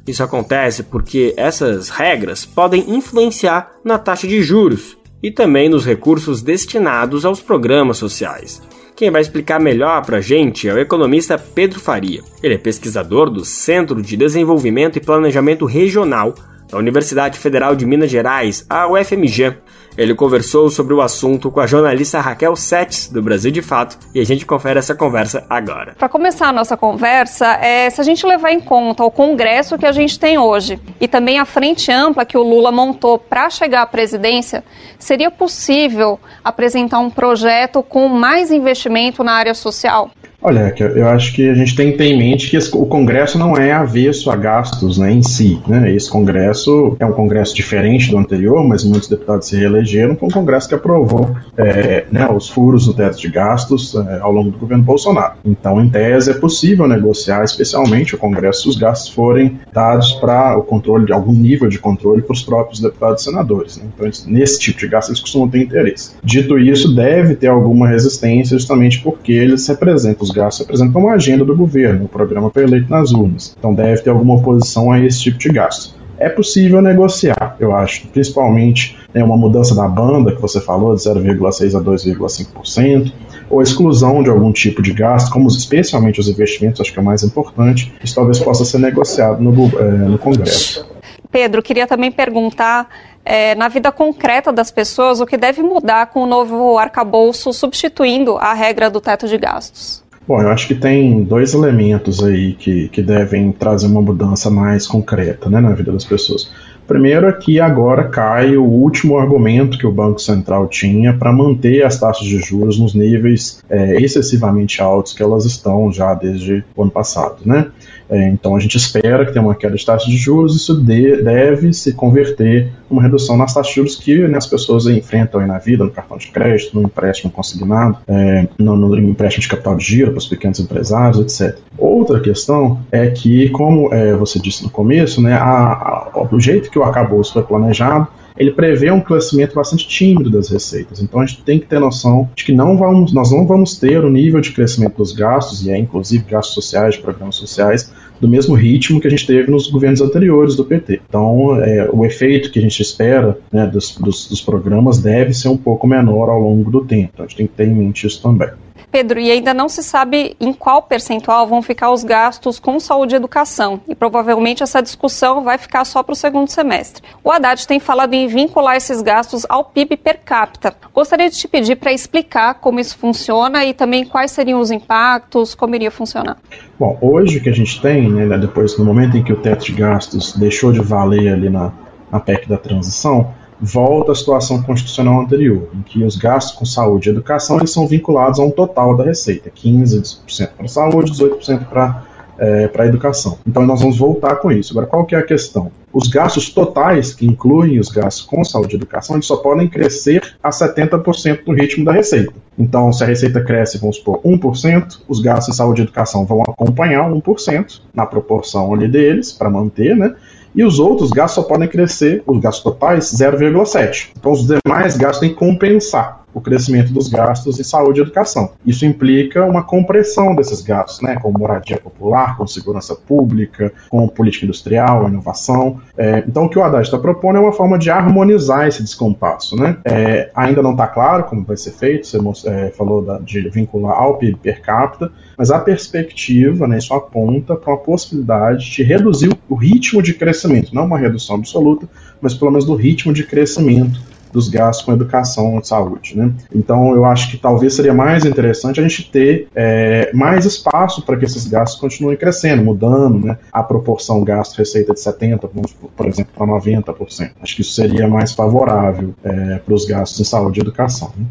S1: Isso acontece porque essas regras podem influenciar na taxa de juros e também nos recursos destinados aos programas sociais. Quem vai explicar melhor para a gente é o economista Pedro Faria. Ele é pesquisador do Centro de Desenvolvimento e Planejamento Regional da Universidade Federal de Minas Gerais, a UFMG. Ele conversou sobre o assunto com a jornalista Raquel Setes, do Brasil de Fato, e a gente confere essa conversa agora.
S15: Para começar a nossa conversa, é, se a gente levar em conta o Congresso que a gente tem hoje e também a frente ampla que o Lula montou para chegar à presidência, seria possível apresentar um projeto com mais investimento na área social?
S16: Olha, eu acho que a gente tem que ter em mente que o Congresso não é avesso a gastos né, em si. Né? Esse Congresso é um Congresso diferente do anterior, mas muitos deputados se reelegeram. Foi um Congresso que aprovou é, né, os furos no teto de gastos é, ao longo do governo Bolsonaro. Então, em tese, é possível negociar, especialmente o Congresso, se os gastos forem dados para o controle, de algum nível de controle para os próprios deputados e senadores. Né? Então, nesse tipo de gasto, eles costumam ter interesse. Dito isso, deve ter alguma resistência, justamente porque eles representam os gastos representam uma agenda do governo, o programa foi eleito nas urnas. Então deve ter alguma oposição a esse tipo de gasto. É possível negociar, eu acho, principalmente né, uma mudança da banda que você falou, de 0,6% a 2,5%, ou exclusão de algum tipo de gasto, como especialmente os investimentos, acho que é o mais importante, isso talvez possa ser negociado no, é, no Congresso.
S15: Pedro, queria também perguntar, é, na vida concreta das pessoas, o que deve mudar com o novo arcabouço substituindo a regra do teto de gastos?
S16: Bom, eu acho que tem dois elementos aí que, que devem trazer uma mudança mais concreta né, na vida das pessoas. Primeiro é que agora cai o último argumento que o Banco Central tinha para manter as taxas de juros nos níveis é, excessivamente altos que elas estão já desde o ano passado. Né? É, então a gente espera que tenha uma queda de taxa de juros, isso de, deve se converter uma redução nas taxas de juros que né, as pessoas enfrentam aí na vida, no cartão de crédito, no empréstimo consignado, é, no, no, empréstimo de capital de giro para os pequenos empresários, etc. Outra questão é que, como é, você disse no começo, né, a, a, o jeito que o arcabouço foi planejado ele prevê um crescimento bastante tímido das receitas. Então a gente tem que ter noção de que não vamos, nós não vamos ter o nível de crescimento dos gastos, e é inclusive gastos sociais, de programas sociais, do mesmo ritmo que a gente teve nos governos anteriores do PT. Então, é, o efeito que a gente espera né, dos, dos, dos, programas deve ser um pouco menor ao longo do tempo. Então, a gente tem que ter em mente isso também.
S15: Pedro, e ainda não se sabe em qual percentual vão ficar os gastos com saúde e educação, e provavelmente essa discussão vai ficar só para o segundo semestre. O Haddad tem falado em vincular esses gastos ao PIB per capita. Gostaria de te pedir para explicar como isso funciona e também quais seriam os impactos, como iria funcionar.
S16: Bom, hoje o que a gente tem, né, depois no momento em que o teto de gastos deixou de valer ali na, na PEC da transição, volta à situação constitucional anterior, em que os gastos com saúde e educação eles são vinculados a um total da receita, 15% para saúde, 18% para é, para a educação. Então nós vamos voltar com isso. Agora, qual que é a questão? Os gastos totais, que incluem os gastos com saúde e educação, eles só podem crescer a 70% do ritmo da receita. Então, se a receita cresce, vamos supor, 1%, os gastos em saúde e educação vão acompanhar 1% na proporção ali deles, para manter, né? E os outros gastos só podem crescer, os gastos totais, 0,7. Então os demais gastos têm que compensar o crescimento dos gastos em saúde e educação. Isso implica uma compressão desses gastos, né, com moradia popular, com segurança pública, com política industrial, inovação. É, então, o que o Haddad está propondo é uma forma de harmonizar esse descompasso. Né? É, ainda não está claro como vai ser feito, você é, falou da, de vincular ao PIB per capita, mas a perspectiva, né, isso aponta para uma possibilidade de reduzir o ritmo de crescimento, não uma redução absoluta, mas pelo menos do ritmo de crescimento dos gastos com educação e saúde. Né? Então, eu acho que talvez seria mais interessante a gente ter é, mais espaço para que esses gastos continuem crescendo, mudando né, a proporção gasto-receita de 70%, vamos, por exemplo, para 90%. Acho que isso seria mais favorável é, para os gastos em saúde e educação. Né?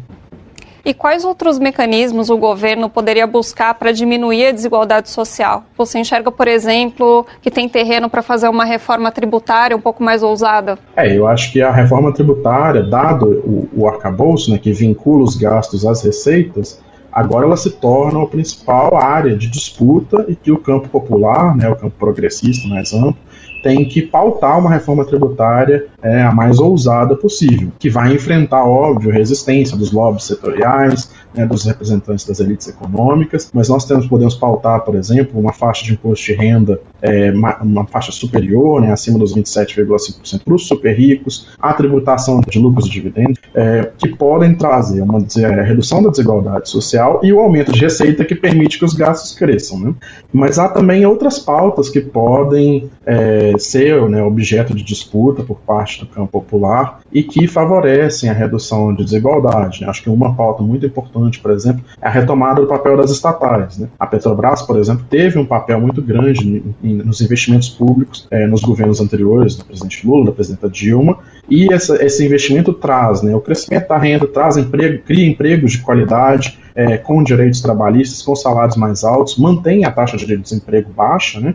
S15: E quais outros mecanismos o governo poderia buscar para diminuir a desigualdade social? Você enxerga, por exemplo, que tem terreno para fazer uma reforma tributária um pouco mais ousada?
S16: É, eu acho que a reforma tributária, dado o, o arcabouço, né, que vincula os gastos às receitas, agora ela se torna a principal área de disputa e que o campo popular, né, o campo progressista mais amplo, tem que pautar uma reforma tributária é, a mais ousada possível, que vai enfrentar, óbvio, resistência dos lobbies setoriais, né, dos representantes das elites econômicas, mas nós temos, podemos pautar, por exemplo, uma faixa de imposto de renda, é, uma, uma, faixa superior, né, acima dos 27,5% para os super ricos, a tributação de lucros e dividendos, é, que podem trazer uma é, redução da desigualdade social e o aumento de receita que permite que os gastos cresçam. Né? Mas há também outras pautas que podem é, ser né, objeto de disputa por parte do campo popular e que favorecem a redução de desigualdade. Né? Acho que uma pauta muito importante, por exemplo, é a retomada do papel das estatais. Né? A Petrobras, por exemplo, teve um papel muito grande nos investimentos públicos é, nos governos anteriores, do presidente Lula, da presidenta Dilma, e essa, esse investimento traz né, o crescimento da renda, traz emprego, cria empregos de qualidade, é, com direitos trabalhistas, com salários mais altos, mantém a taxa de desemprego baixa, né?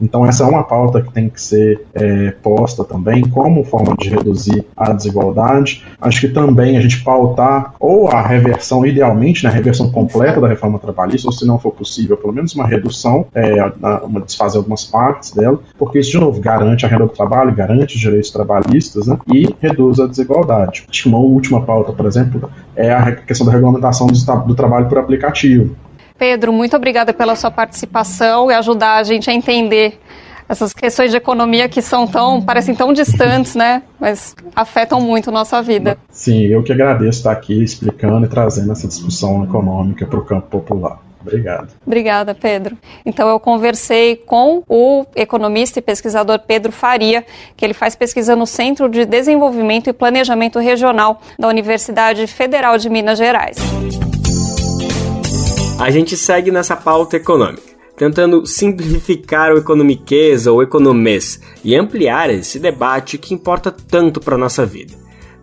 S16: Então, essa é uma pauta que tem que ser é, posta também como forma de reduzir a desigualdade. Acho que também a gente pautar ou a reversão, idealmente, né, a reversão completa da reforma trabalhista, ou se não for possível, pelo menos uma redução, é, uma desfazer algumas partes dela, porque isso, de novo, garante a renda do trabalho, garante os direitos trabalhistas né, e reduz a desigualdade. Acho que uma última pauta, por exemplo, é a questão da regulamentação do, do trabalho por aplicativo.
S15: Pedro, muito obrigada pela sua participação e ajudar a gente a entender essas questões de economia que são tão, parecem tão distantes, né? Mas afetam muito a nossa vida.
S16: Sim, eu que agradeço estar aqui explicando e trazendo essa discussão econômica para o campo popular. Obrigado.
S15: Obrigada, Pedro. Então eu conversei com o economista e pesquisador Pedro Faria, que ele faz pesquisa no Centro de Desenvolvimento e Planejamento Regional da Universidade Federal de Minas Gerais.
S1: A gente segue nessa pauta econômica, tentando simplificar o economiquez ou economês e ampliar esse debate que importa tanto para nossa vida.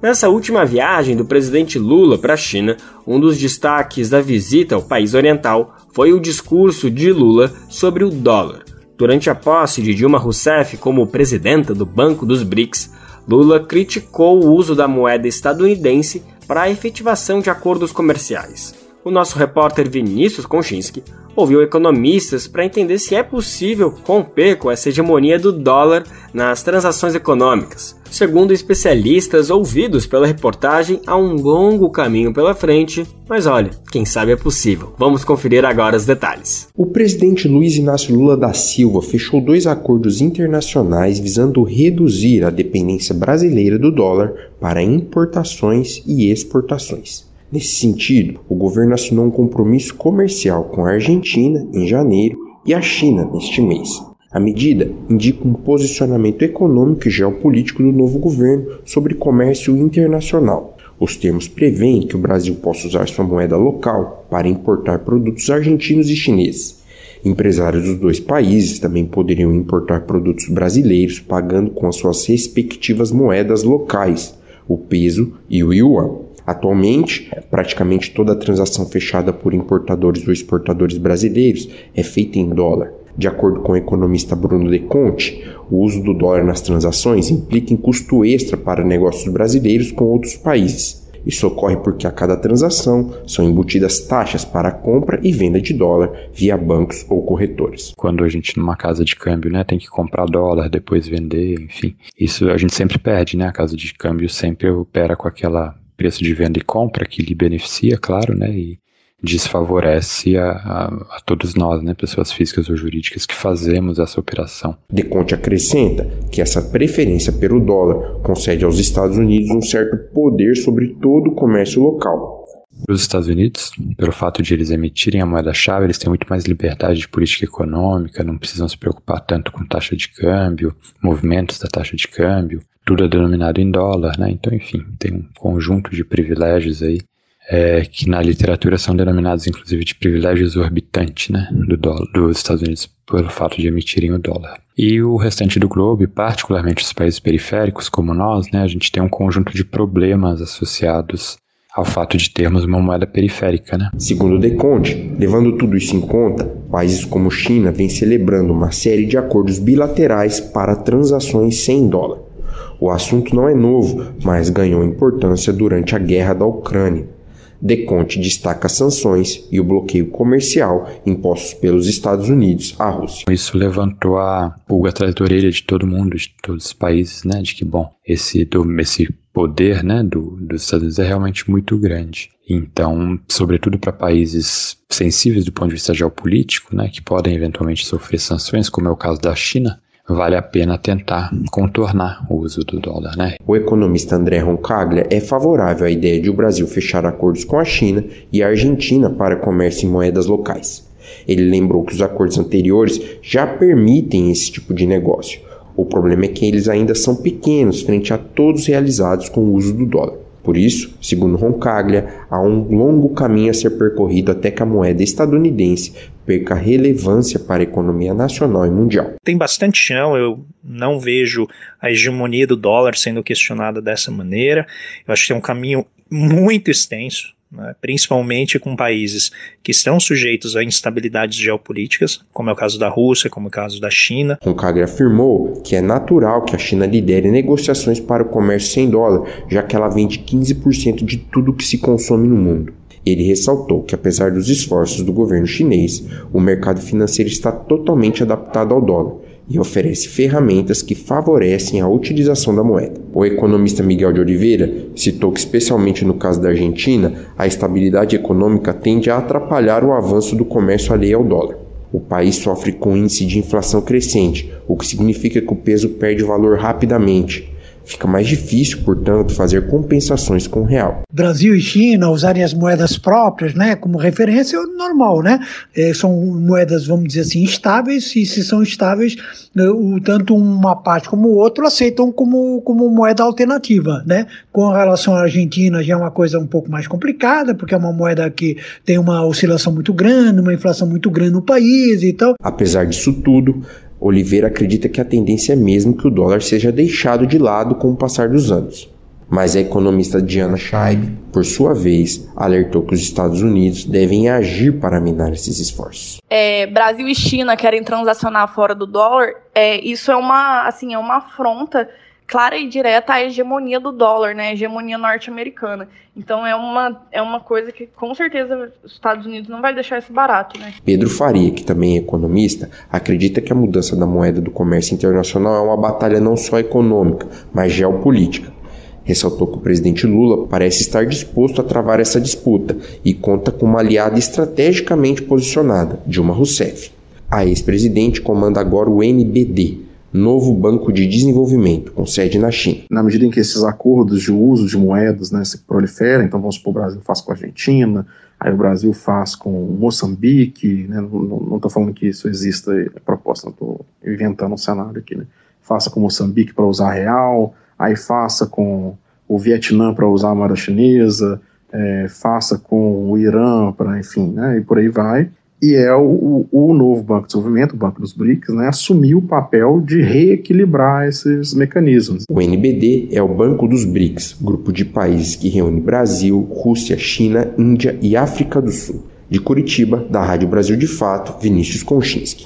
S1: Nessa última viagem do presidente Lula para a China, um dos destaques da visita ao país oriental foi o discurso de Lula sobre o dólar. Durante a posse de Dilma Rousseff como presidenta do Banco dos BRICS, Lula criticou o uso da moeda estadunidense para a efetivação de acordos comerciais o nosso repórter Vinícius Konchinski ouviu economistas para entender se é possível romper com essa hegemonia do dólar nas transações econômicas. Segundo especialistas ouvidos pela reportagem, há um longo caminho pela frente, mas olha, quem sabe é possível. Vamos conferir agora os detalhes.
S17: O presidente Luiz Inácio Lula da Silva fechou dois acordos internacionais visando reduzir a dependência brasileira do dólar para importações e exportações. Nesse sentido, o governo assinou um compromisso comercial com a Argentina em janeiro e a China neste mês. A medida indica um posicionamento econômico e geopolítico do novo governo sobre comércio internacional. Os termos prevêem que o Brasil possa usar sua moeda local para importar produtos argentinos e chineses. Empresários dos dois países também poderiam importar produtos brasileiros pagando com as suas respectivas moedas locais, o peso e o yuan. Atualmente, praticamente toda a transação fechada por importadores ou exportadores brasileiros é feita em dólar. De acordo com o economista Bruno De Conte, o uso do dólar nas transações implica em custo extra para negócios brasileiros com outros países. Isso ocorre porque a cada transação são embutidas taxas para compra e venda de dólar via bancos ou corretores.
S18: Quando a gente numa casa de câmbio, né, tem que comprar dólar, depois vender, enfim, isso a gente sempre perde, né? A casa de câmbio sempre opera com aquela preço de venda e compra que lhe beneficia, claro, né? E desfavorece a, a, a, todos nós, né, pessoas físicas ou jurídicas que fazemos essa operação.
S17: Deconte acrescenta que essa preferência pelo dólar concede aos Estados Unidos um certo poder sobre todo o comércio local.
S18: Os Estados Unidos, pelo fato de eles emitirem a moeda-chave, eles têm muito mais liberdade de política econômica, não precisam se preocupar tanto com taxa de câmbio, movimentos da taxa de câmbio, tudo é denominado em dólar, né? Então, enfim, tem um conjunto de privilégios aí é, que na literatura são denominados inclusive de privilégio exorbitante né, do dólar, dos Estados Unidos pelo fato de emitirem o dólar. E o restante do globo, particularmente os países periféricos como nós, né, a gente tem um conjunto de problemas associados ao fato de termos uma moeda periférica. Né?
S17: Segundo Deconte, levando tudo isso em conta, países como China vêm celebrando uma série de acordos bilaterais para transações sem dólar. O assunto não é novo, mas ganhou importância durante a guerra da Ucrânia. Deconte destaca sanções e o bloqueio comercial impostos pelos Estados Unidos à Rússia.
S18: Isso levantou a pulga atrás da orelha de todo mundo, de todos os países, né, de que, bom, esse, do, esse poder né, do, dos Estados Unidos é realmente muito grande. Então, sobretudo para países sensíveis do ponto de vista geopolítico, né, que podem eventualmente sofrer sanções, como é o caso da China, vale a pena tentar contornar o uso do dólar, né?
S17: O economista André Roncaglia é favorável à ideia de o Brasil fechar acordos com a China e a Argentina para comércio em moedas locais. Ele lembrou que os acordos anteriores já permitem esse tipo de negócio. O problema é que eles ainda são pequenos frente a todos realizados com o uso do dólar. Por isso, segundo Roncaglia, há um longo caminho a ser percorrido até que a moeda estadunidense perca relevância para a economia nacional e mundial.
S19: Tem bastante chão, eu não vejo a hegemonia do dólar sendo questionada dessa maneira. Eu acho que é um caminho muito extenso né, principalmente com países que estão sujeitos a instabilidades geopolíticas, como é o caso da Rússia, como é o caso da China.
S17: Roncaglia afirmou que é natural que a China lidere negociações para o comércio sem dólar, já que ela vende 15% de tudo que se consome no mundo. Ele ressaltou que, apesar dos esforços do governo chinês, o mercado financeiro está totalmente adaptado ao dólar e oferece ferramentas que favorecem a utilização da moeda. O economista Miguel de Oliveira citou que, especialmente no caso da Argentina, a estabilidade econômica tende a atrapalhar o avanço do comércio alheio ao dólar. O país sofre com índice de inflação crescente, o que significa que o peso perde valor rapidamente, Fica mais difícil, portanto, fazer compensações com o real.
S20: Brasil e China usarem as moedas próprias, né, como referência, é normal, né? É, são moedas, vamos dizer assim, estáveis, e se são estáveis, né, o, tanto uma parte como o outro aceitam como, como moeda alternativa, né? Com relação à Argentina, já é uma coisa um pouco mais complicada, porque é uma moeda que tem uma oscilação muito grande, uma inflação muito grande no país e tal.
S17: Apesar disso tudo, Oliveira acredita que a tendência é mesmo que o dólar seja deixado de lado com o passar dos anos. Mas a economista Diana Scheib, por sua vez, alertou que os Estados Unidos devem agir para minar esses esforços.
S21: É, Brasil e China querem transacionar fora do dólar. É, isso é uma, assim, é uma afronta clara e direta à hegemonia do dólar, né? A hegemonia norte-americana. Então é uma, é uma coisa que com certeza os Estados Unidos não vai deixar isso barato, né?
S17: Pedro Faria, que também é economista, acredita que a mudança da moeda do comércio internacional é uma batalha não só econômica, mas geopolítica. Ressaltou que o presidente Lula parece estar disposto a travar essa disputa e conta com uma aliada estrategicamente posicionada, Dilma Rousseff. A ex-presidente comanda agora o NBD, novo banco de desenvolvimento com sede na China.
S16: Na medida em que esses acordos de uso de moedas né, se proliferam, então vamos supor o Brasil faz com a Argentina, aí o Brasil faz com Moçambique, né, não estou falando que isso exista, é proposta, estou inventando um cenário aqui, né, faça com Moçambique para usar real, aí faça com o Vietnã para usar a moeda chinesa, é, faça com o Irã, para enfim, né, e por aí vai e é o, o, novo Banco de Desenvolvimento, o Banco dos BRICS, né, assumir o papel de reequilibrar esses mecanismos.
S17: O NBD é o Banco dos BRICS, grupo de países que reúne Brasil, Rússia, China, Índia e África do Sul. De Curitiba, da Rádio Brasil de Fato, Vinícius Konchinski.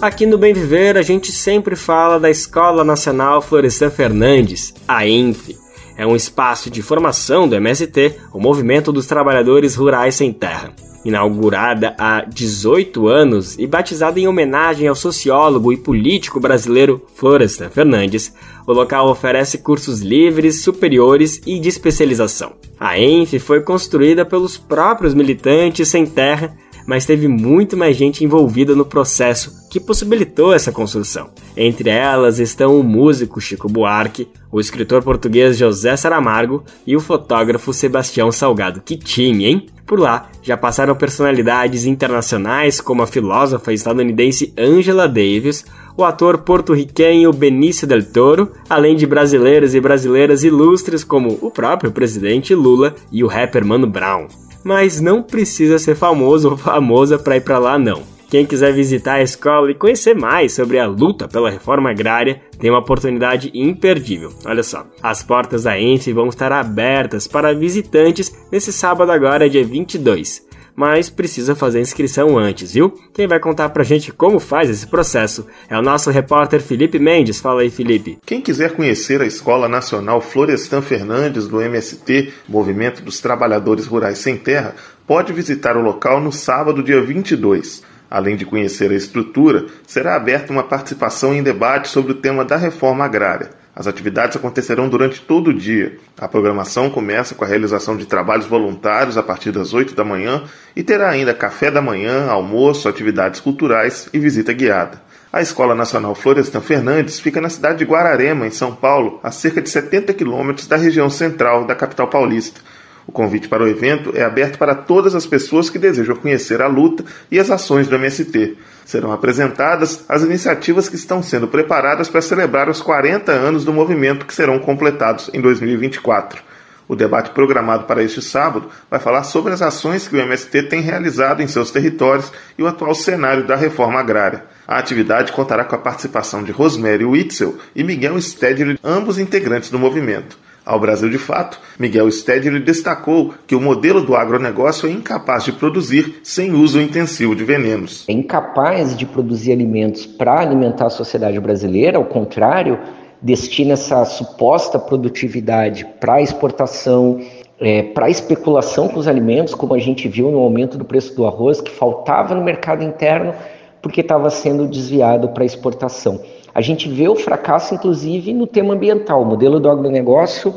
S1: Aqui no Bem Viver, a gente sempre fala da Escola Nacional Florestan Fernandes, a ENF é um espaço de formação do MST, o Movimento dos Trabalhadores Rurais Sem Terra. Inaugurada há 18 anos e batizada em homenagem ao sociólogo e político brasileiro Florestan Fernandes, o local oferece cursos livres, superiores e de especialização. A ENF foi construída pelos próprios militantes sem terra mas teve muito mais gente envolvida no processo que possibilitou essa construção. Entre elas estão o músico Chico Buarque, o escritor português José Saramargo e o fotógrafo Sebastião Salgado. Que time, hein? Por lá já passaram personalidades internacionais como a filósofa estadunidense Angela Davis, o ator porto-riquenho Benício del Toro, além de brasileiros e brasileiras ilustres como o próprio presidente Lula e o rapper Mano Brown mas não precisa ser famoso ou famosa para ir para lá não. Quem quiser visitar a escola e conhecer mais sobre a luta pela reforma agrária tem uma oportunidade imperdível. Olha só, as portas da ENF vão estar abertas para visitantes nesse sábado agora, dia 22 mas precisa fazer inscrição antes, viu? Quem vai contar pra gente como faz esse processo é o nosso repórter Felipe Mendes. Fala aí, Felipe.
S22: Quem quiser conhecer a Escola Nacional Florestan Fernandes do MST, Movimento dos Trabalhadores Rurais Sem Terra, pode visitar o local no sábado, dia 22. Além de conhecer a estrutura, será aberta uma participação em debate sobre o tema da reforma agrária. As atividades acontecerão durante todo o dia. A programação começa com a realização de trabalhos voluntários a partir das 8 da manhã e terá ainda café da manhã, almoço, atividades culturais e visita guiada. A Escola Nacional Florestan Fernandes fica na cidade de Guararema, em São Paulo, a cerca de 70 quilômetros da região central da capital paulista. O convite para o evento é aberto para todas as pessoas que desejam conhecer a luta e as ações do MST. Serão apresentadas as iniciativas que estão sendo preparadas para celebrar os 40 anos do movimento que serão completados em 2024. O debate programado para este sábado vai falar sobre as ações que o MST tem realizado em seus territórios e o atual cenário da reforma agrária. A atividade contará com a participação de Rosemary Witzel e Miguel Stedley, ambos integrantes do movimento. Ao Brasil de Fato, Miguel Stedley destacou que o modelo do agronegócio é incapaz de produzir sem uso intensivo de venenos.
S23: É incapaz de produzir alimentos para alimentar a sociedade brasileira, ao contrário, destina essa suposta produtividade para exportação, é, para especulação com os alimentos, como a gente viu no aumento do preço do arroz, que faltava no mercado interno porque estava sendo desviado para exportação. A gente vê o fracasso, inclusive, no tema ambiental. O modelo do agronegócio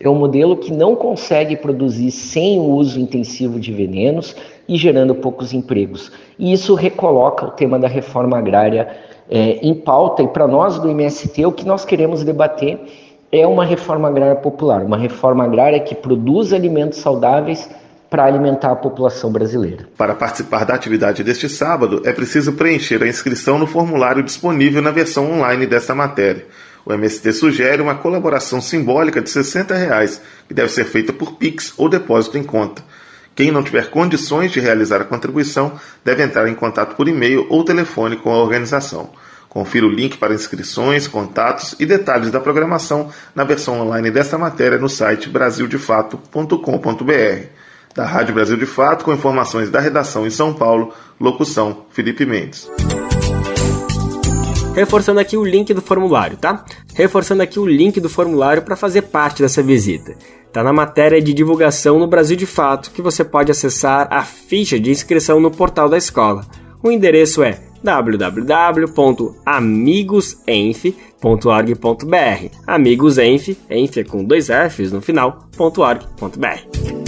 S23: é um modelo que não consegue produzir sem o uso intensivo de venenos e gerando poucos empregos. E isso recoloca o tema da reforma agrária é, em pauta. E para nós do MST, o que nós queremos debater é uma reforma agrária popular, uma reforma agrária que produz alimentos saudáveis para alimentar a população brasileira.
S22: Para participar da atividade deste sábado, é preciso preencher a inscrição no formulário disponível na versão online desta matéria. O MST sugere uma colaboração simbólica de 60 reais, que deve ser feita por Pix ou depósito em conta. Quem não tiver condições de realizar a contribuição deve entrar em contato por e-mail ou telefone com a organização. Confira o link para inscrições, contatos e detalhes da programação na versão online desta matéria no site brasildefato.com.br da Rádio Brasil de Fato, com informações da redação em São Paulo, locução Felipe Mendes.
S1: Reforçando aqui o link do formulário, tá? Reforçando aqui o link do formulário para fazer parte dessa visita. Tá na matéria de divulgação no Brasil de Fato, que você pode acessar a ficha de inscrição no portal da escola. O endereço é www.amigosenf.org.br. Amigosenf, enf é com dois Fs no final, .org.br.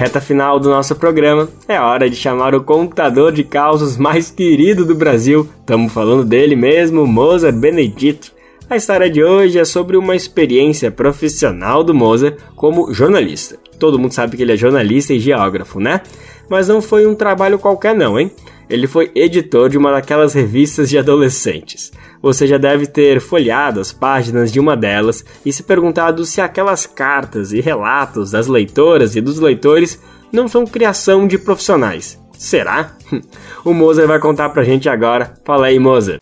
S1: Reta final do nosso programa, é hora de chamar o contador de causos mais querido do Brasil. Estamos falando dele mesmo, Mozart Benedito. A história de hoje é sobre uma experiência profissional do Mozart como jornalista. Todo mundo sabe que ele é jornalista e geógrafo, né? Mas não foi um trabalho qualquer não, hein? Ele foi editor de uma daquelas revistas de adolescentes. Você já deve ter folhado as páginas de uma delas e se perguntado se aquelas cartas e relatos das leitoras e dos leitores não são criação de profissionais. Será? O Mozart vai contar pra gente agora. Fala aí, Mozart.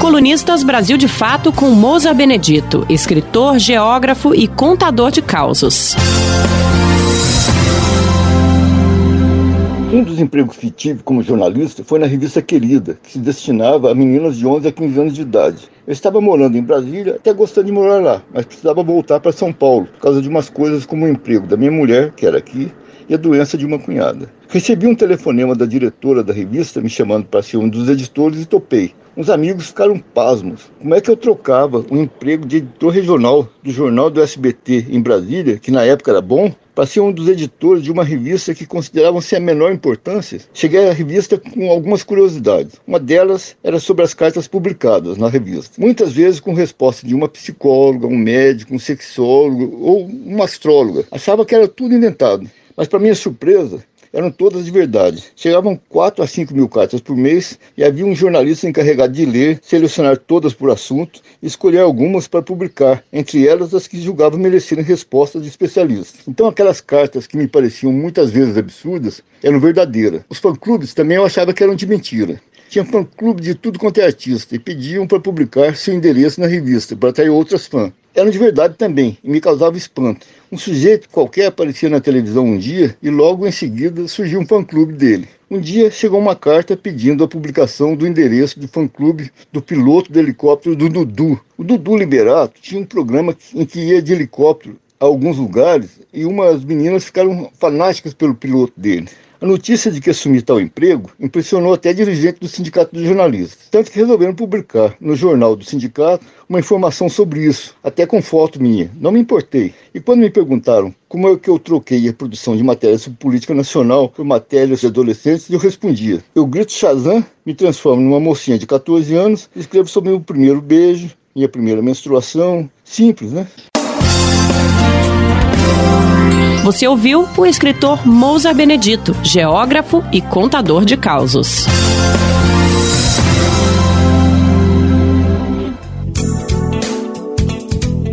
S24: Colunistas Brasil de Fato com Mozart Benedito, escritor, geógrafo e contador de causos.
S25: Um dos empregos que tive como jornalista foi na revista Querida, que se destinava a meninas de 11 a 15 anos de idade. Eu estava morando em Brasília, até gostando de morar lá, mas precisava voltar para São Paulo, por causa de umas coisas como o emprego da minha mulher, que era aqui, e a doença de uma cunhada. Recebi um telefonema da diretora da revista me chamando para ser um dos editores e topei. Uns amigos ficaram pasmos. Como é que eu trocava um emprego de editor regional do jornal do SBT em Brasília, que na época era bom, para ser um dos editores de uma revista que consideravam ser a menor importância? Cheguei à revista com algumas curiosidades. Uma delas era sobre as cartas publicadas na revista. Muitas vezes com resposta de uma psicóloga, um médico, um sexólogo ou uma astróloga. Achava que era tudo inventado. Mas, para minha surpresa, eram todas de verdade. Chegavam 4 a 5 mil cartas por mês e havia um jornalista encarregado de ler, selecionar todas por assunto e escolher algumas para publicar, entre elas as que julgava merecerem respostas de especialistas. Então aquelas cartas que me pareciam muitas vezes absurdas eram verdadeiras. Os fã-clubes também eu achava que eram de mentira. Tinha fã-clube de tudo quanto é artista e pediam para publicar seu endereço na revista para atrair outras fãs. Eram de verdade também e me causava espanto. Um sujeito qualquer aparecia na televisão um dia e logo em seguida surgiu um fã-clube dele. Um dia chegou uma carta pedindo a publicação do endereço do fã-clube do piloto do helicóptero do Dudu. O Dudu Liberato tinha um programa em que ia de helicóptero a alguns lugares e umas meninas ficaram fanáticas pelo piloto dele. A notícia de que assumi tal emprego impressionou até dirigente do Sindicato de Jornalistas, tanto que resolveram publicar no jornal do sindicato uma informação sobre isso, até com foto minha. Não me importei. E quando me perguntaram como é que eu troquei a produção de matérias sobre política nacional por matérias de adolescentes, eu respondia: eu grito Shazam, me transformo numa mocinha de 14 anos escrevo sobre meu primeiro beijo, minha primeira menstruação. Simples, né?
S24: Você ouviu o escritor Mozart Benedito, geógrafo e contador de causos.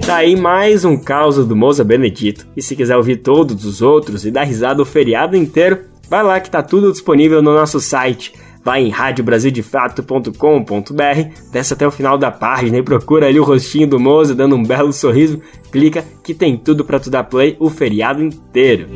S1: Tá aí mais um caos do Mozart Benedito. E se quiser ouvir todos os outros e dar risada o feriado inteiro, vai lá que tá tudo disponível no nosso site vai em radiobrasildefato.com.br, desce até o final da página e procura ali o rostinho do Moza dando um belo sorriso, clica que tem tudo para tu dar play o feriado inteiro.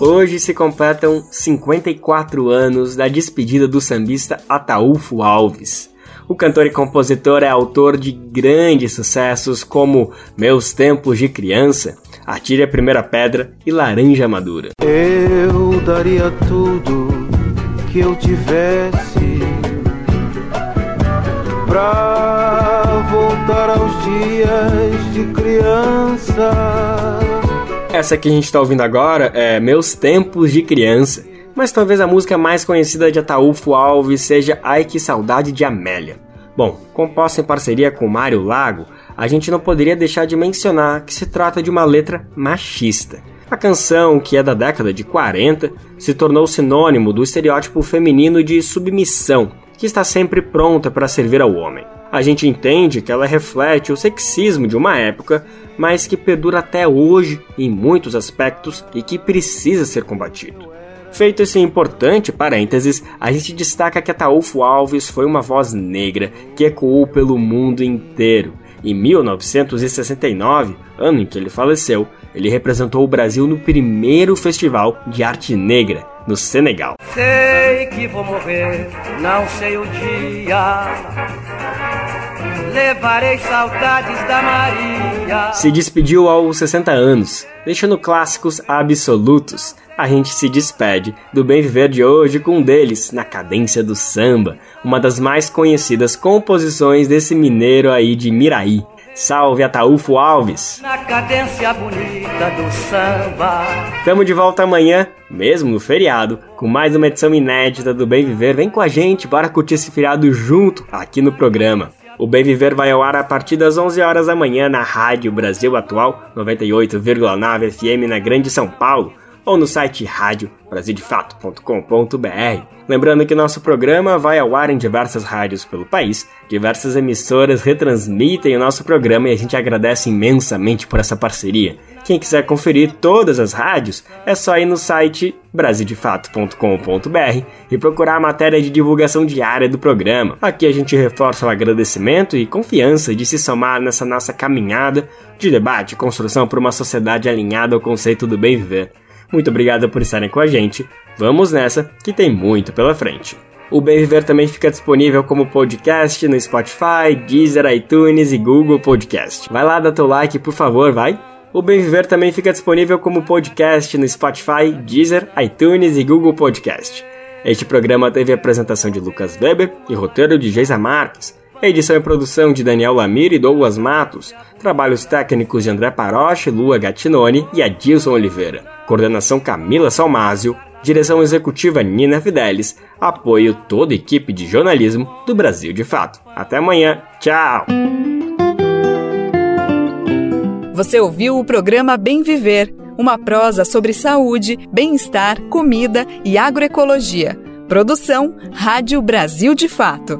S1: Hoje se completam 54 anos da despedida do sambista Ataúfo Alves. O cantor e compositor é autor de grandes sucessos como Meus Tempos de Criança, Atire a Primeira Pedra e Laranja Madura.
S26: Eu daria tudo que eu tivesse pra voltar aos dias de criança.
S1: Essa que a gente está ouvindo agora é Meus Tempos de Criança, mas talvez a música mais conhecida de Ataúfo Alves seja Ai Que Saudade de Amélia. Bom, composta em parceria com Mário Lago, a gente não poderia deixar de mencionar que se trata de uma letra machista. A canção, que é da década de 40, se tornou sinônimo do estereótipo feminino de submissão, que está sempre pronta para servir ao homem. A gente entende que ela reflete o sexismo de uma época, mas que perdura até hoje em muitos aspectos e que precisa ser combatido. Feito esse importante parênteses, a gente destaca que Ataúfo Alves foi uma voz negra que ecoou pelo mundo inteiro. Em 1969, ano em que ele faleceu, ele representou o Brasil no primeiro Festival de Arte Negra, no Senegal.
S26: Sei que vou morrer, não sei o dia. Levarei saudades da Maria.
S1: Se despediu aos 60 anos, deixando clássicos absolutos. A gente se despede do bem viver de hoje com um deles, na cadência do samba, uma das mais conhecidas composições desse mineiro aí de Miraí. Salve Ataúfo Alves!
S26: Na cadência bonita do samba.
S1: Tamo de volta amanhã, mesmo no feriado, com mais uma edição inédita do Bem Viver. Vem com a gente, bora curtir esse feriado junto aqui no programa. O Bem Viver vai ao ar a partir das 11 horas da manhã na Rádio Brasil Atual 98,9 FM na Grande São Paulo ou no site radiobrasildefato.com.br. Lembrando que nosso programa vai ao ar em diversas rádios pelo país, diversas emissoras retransmitem o nosso programa e a gente agradece imensamente por essa parceria. Quem quiser conferir todas as rádios, é só ir no site brasildefato.com.br e procurar a matéria de divulgação diária do programa. Aqui a gente reforça o agradecimento e confiança de se somar nessa nossa caminhada de debate e construção por uma sociedade alinhada ao conceito do bem viver. Muito obrigado por estarem com a gente. Vamos nessa, que tem muito pela frente. O Bem Viver também fica disponível como podcast no Spotify, Deezer, iTunes e Google Podcast. Vai lá, dá teu like, por favor, vai. O Bem Viver também fica disponível como podcast no Spotify, Deezer, iTunes e Google Podcast. Este programa teve a apresentação de Lucas Weber e roteiro de Geisa Marques. Edição e produção de Daniel Lamir e Douglas Matos. Trabalhos técnicos de André Paroche, Lua Gattinone e Adilson Oliveira. Coordenação Camila Salmásio. Direção executiva Nina Fidelis. Apoio toda a equipe de jornalismo do Brasil de Fato. Até amanhã. Tchau!
S3: Você ouviu o programa Bem Viver, uma prosa sobre saúde, bem-estar, comida e agroecologia. Produção Rádio Brasil de Fato.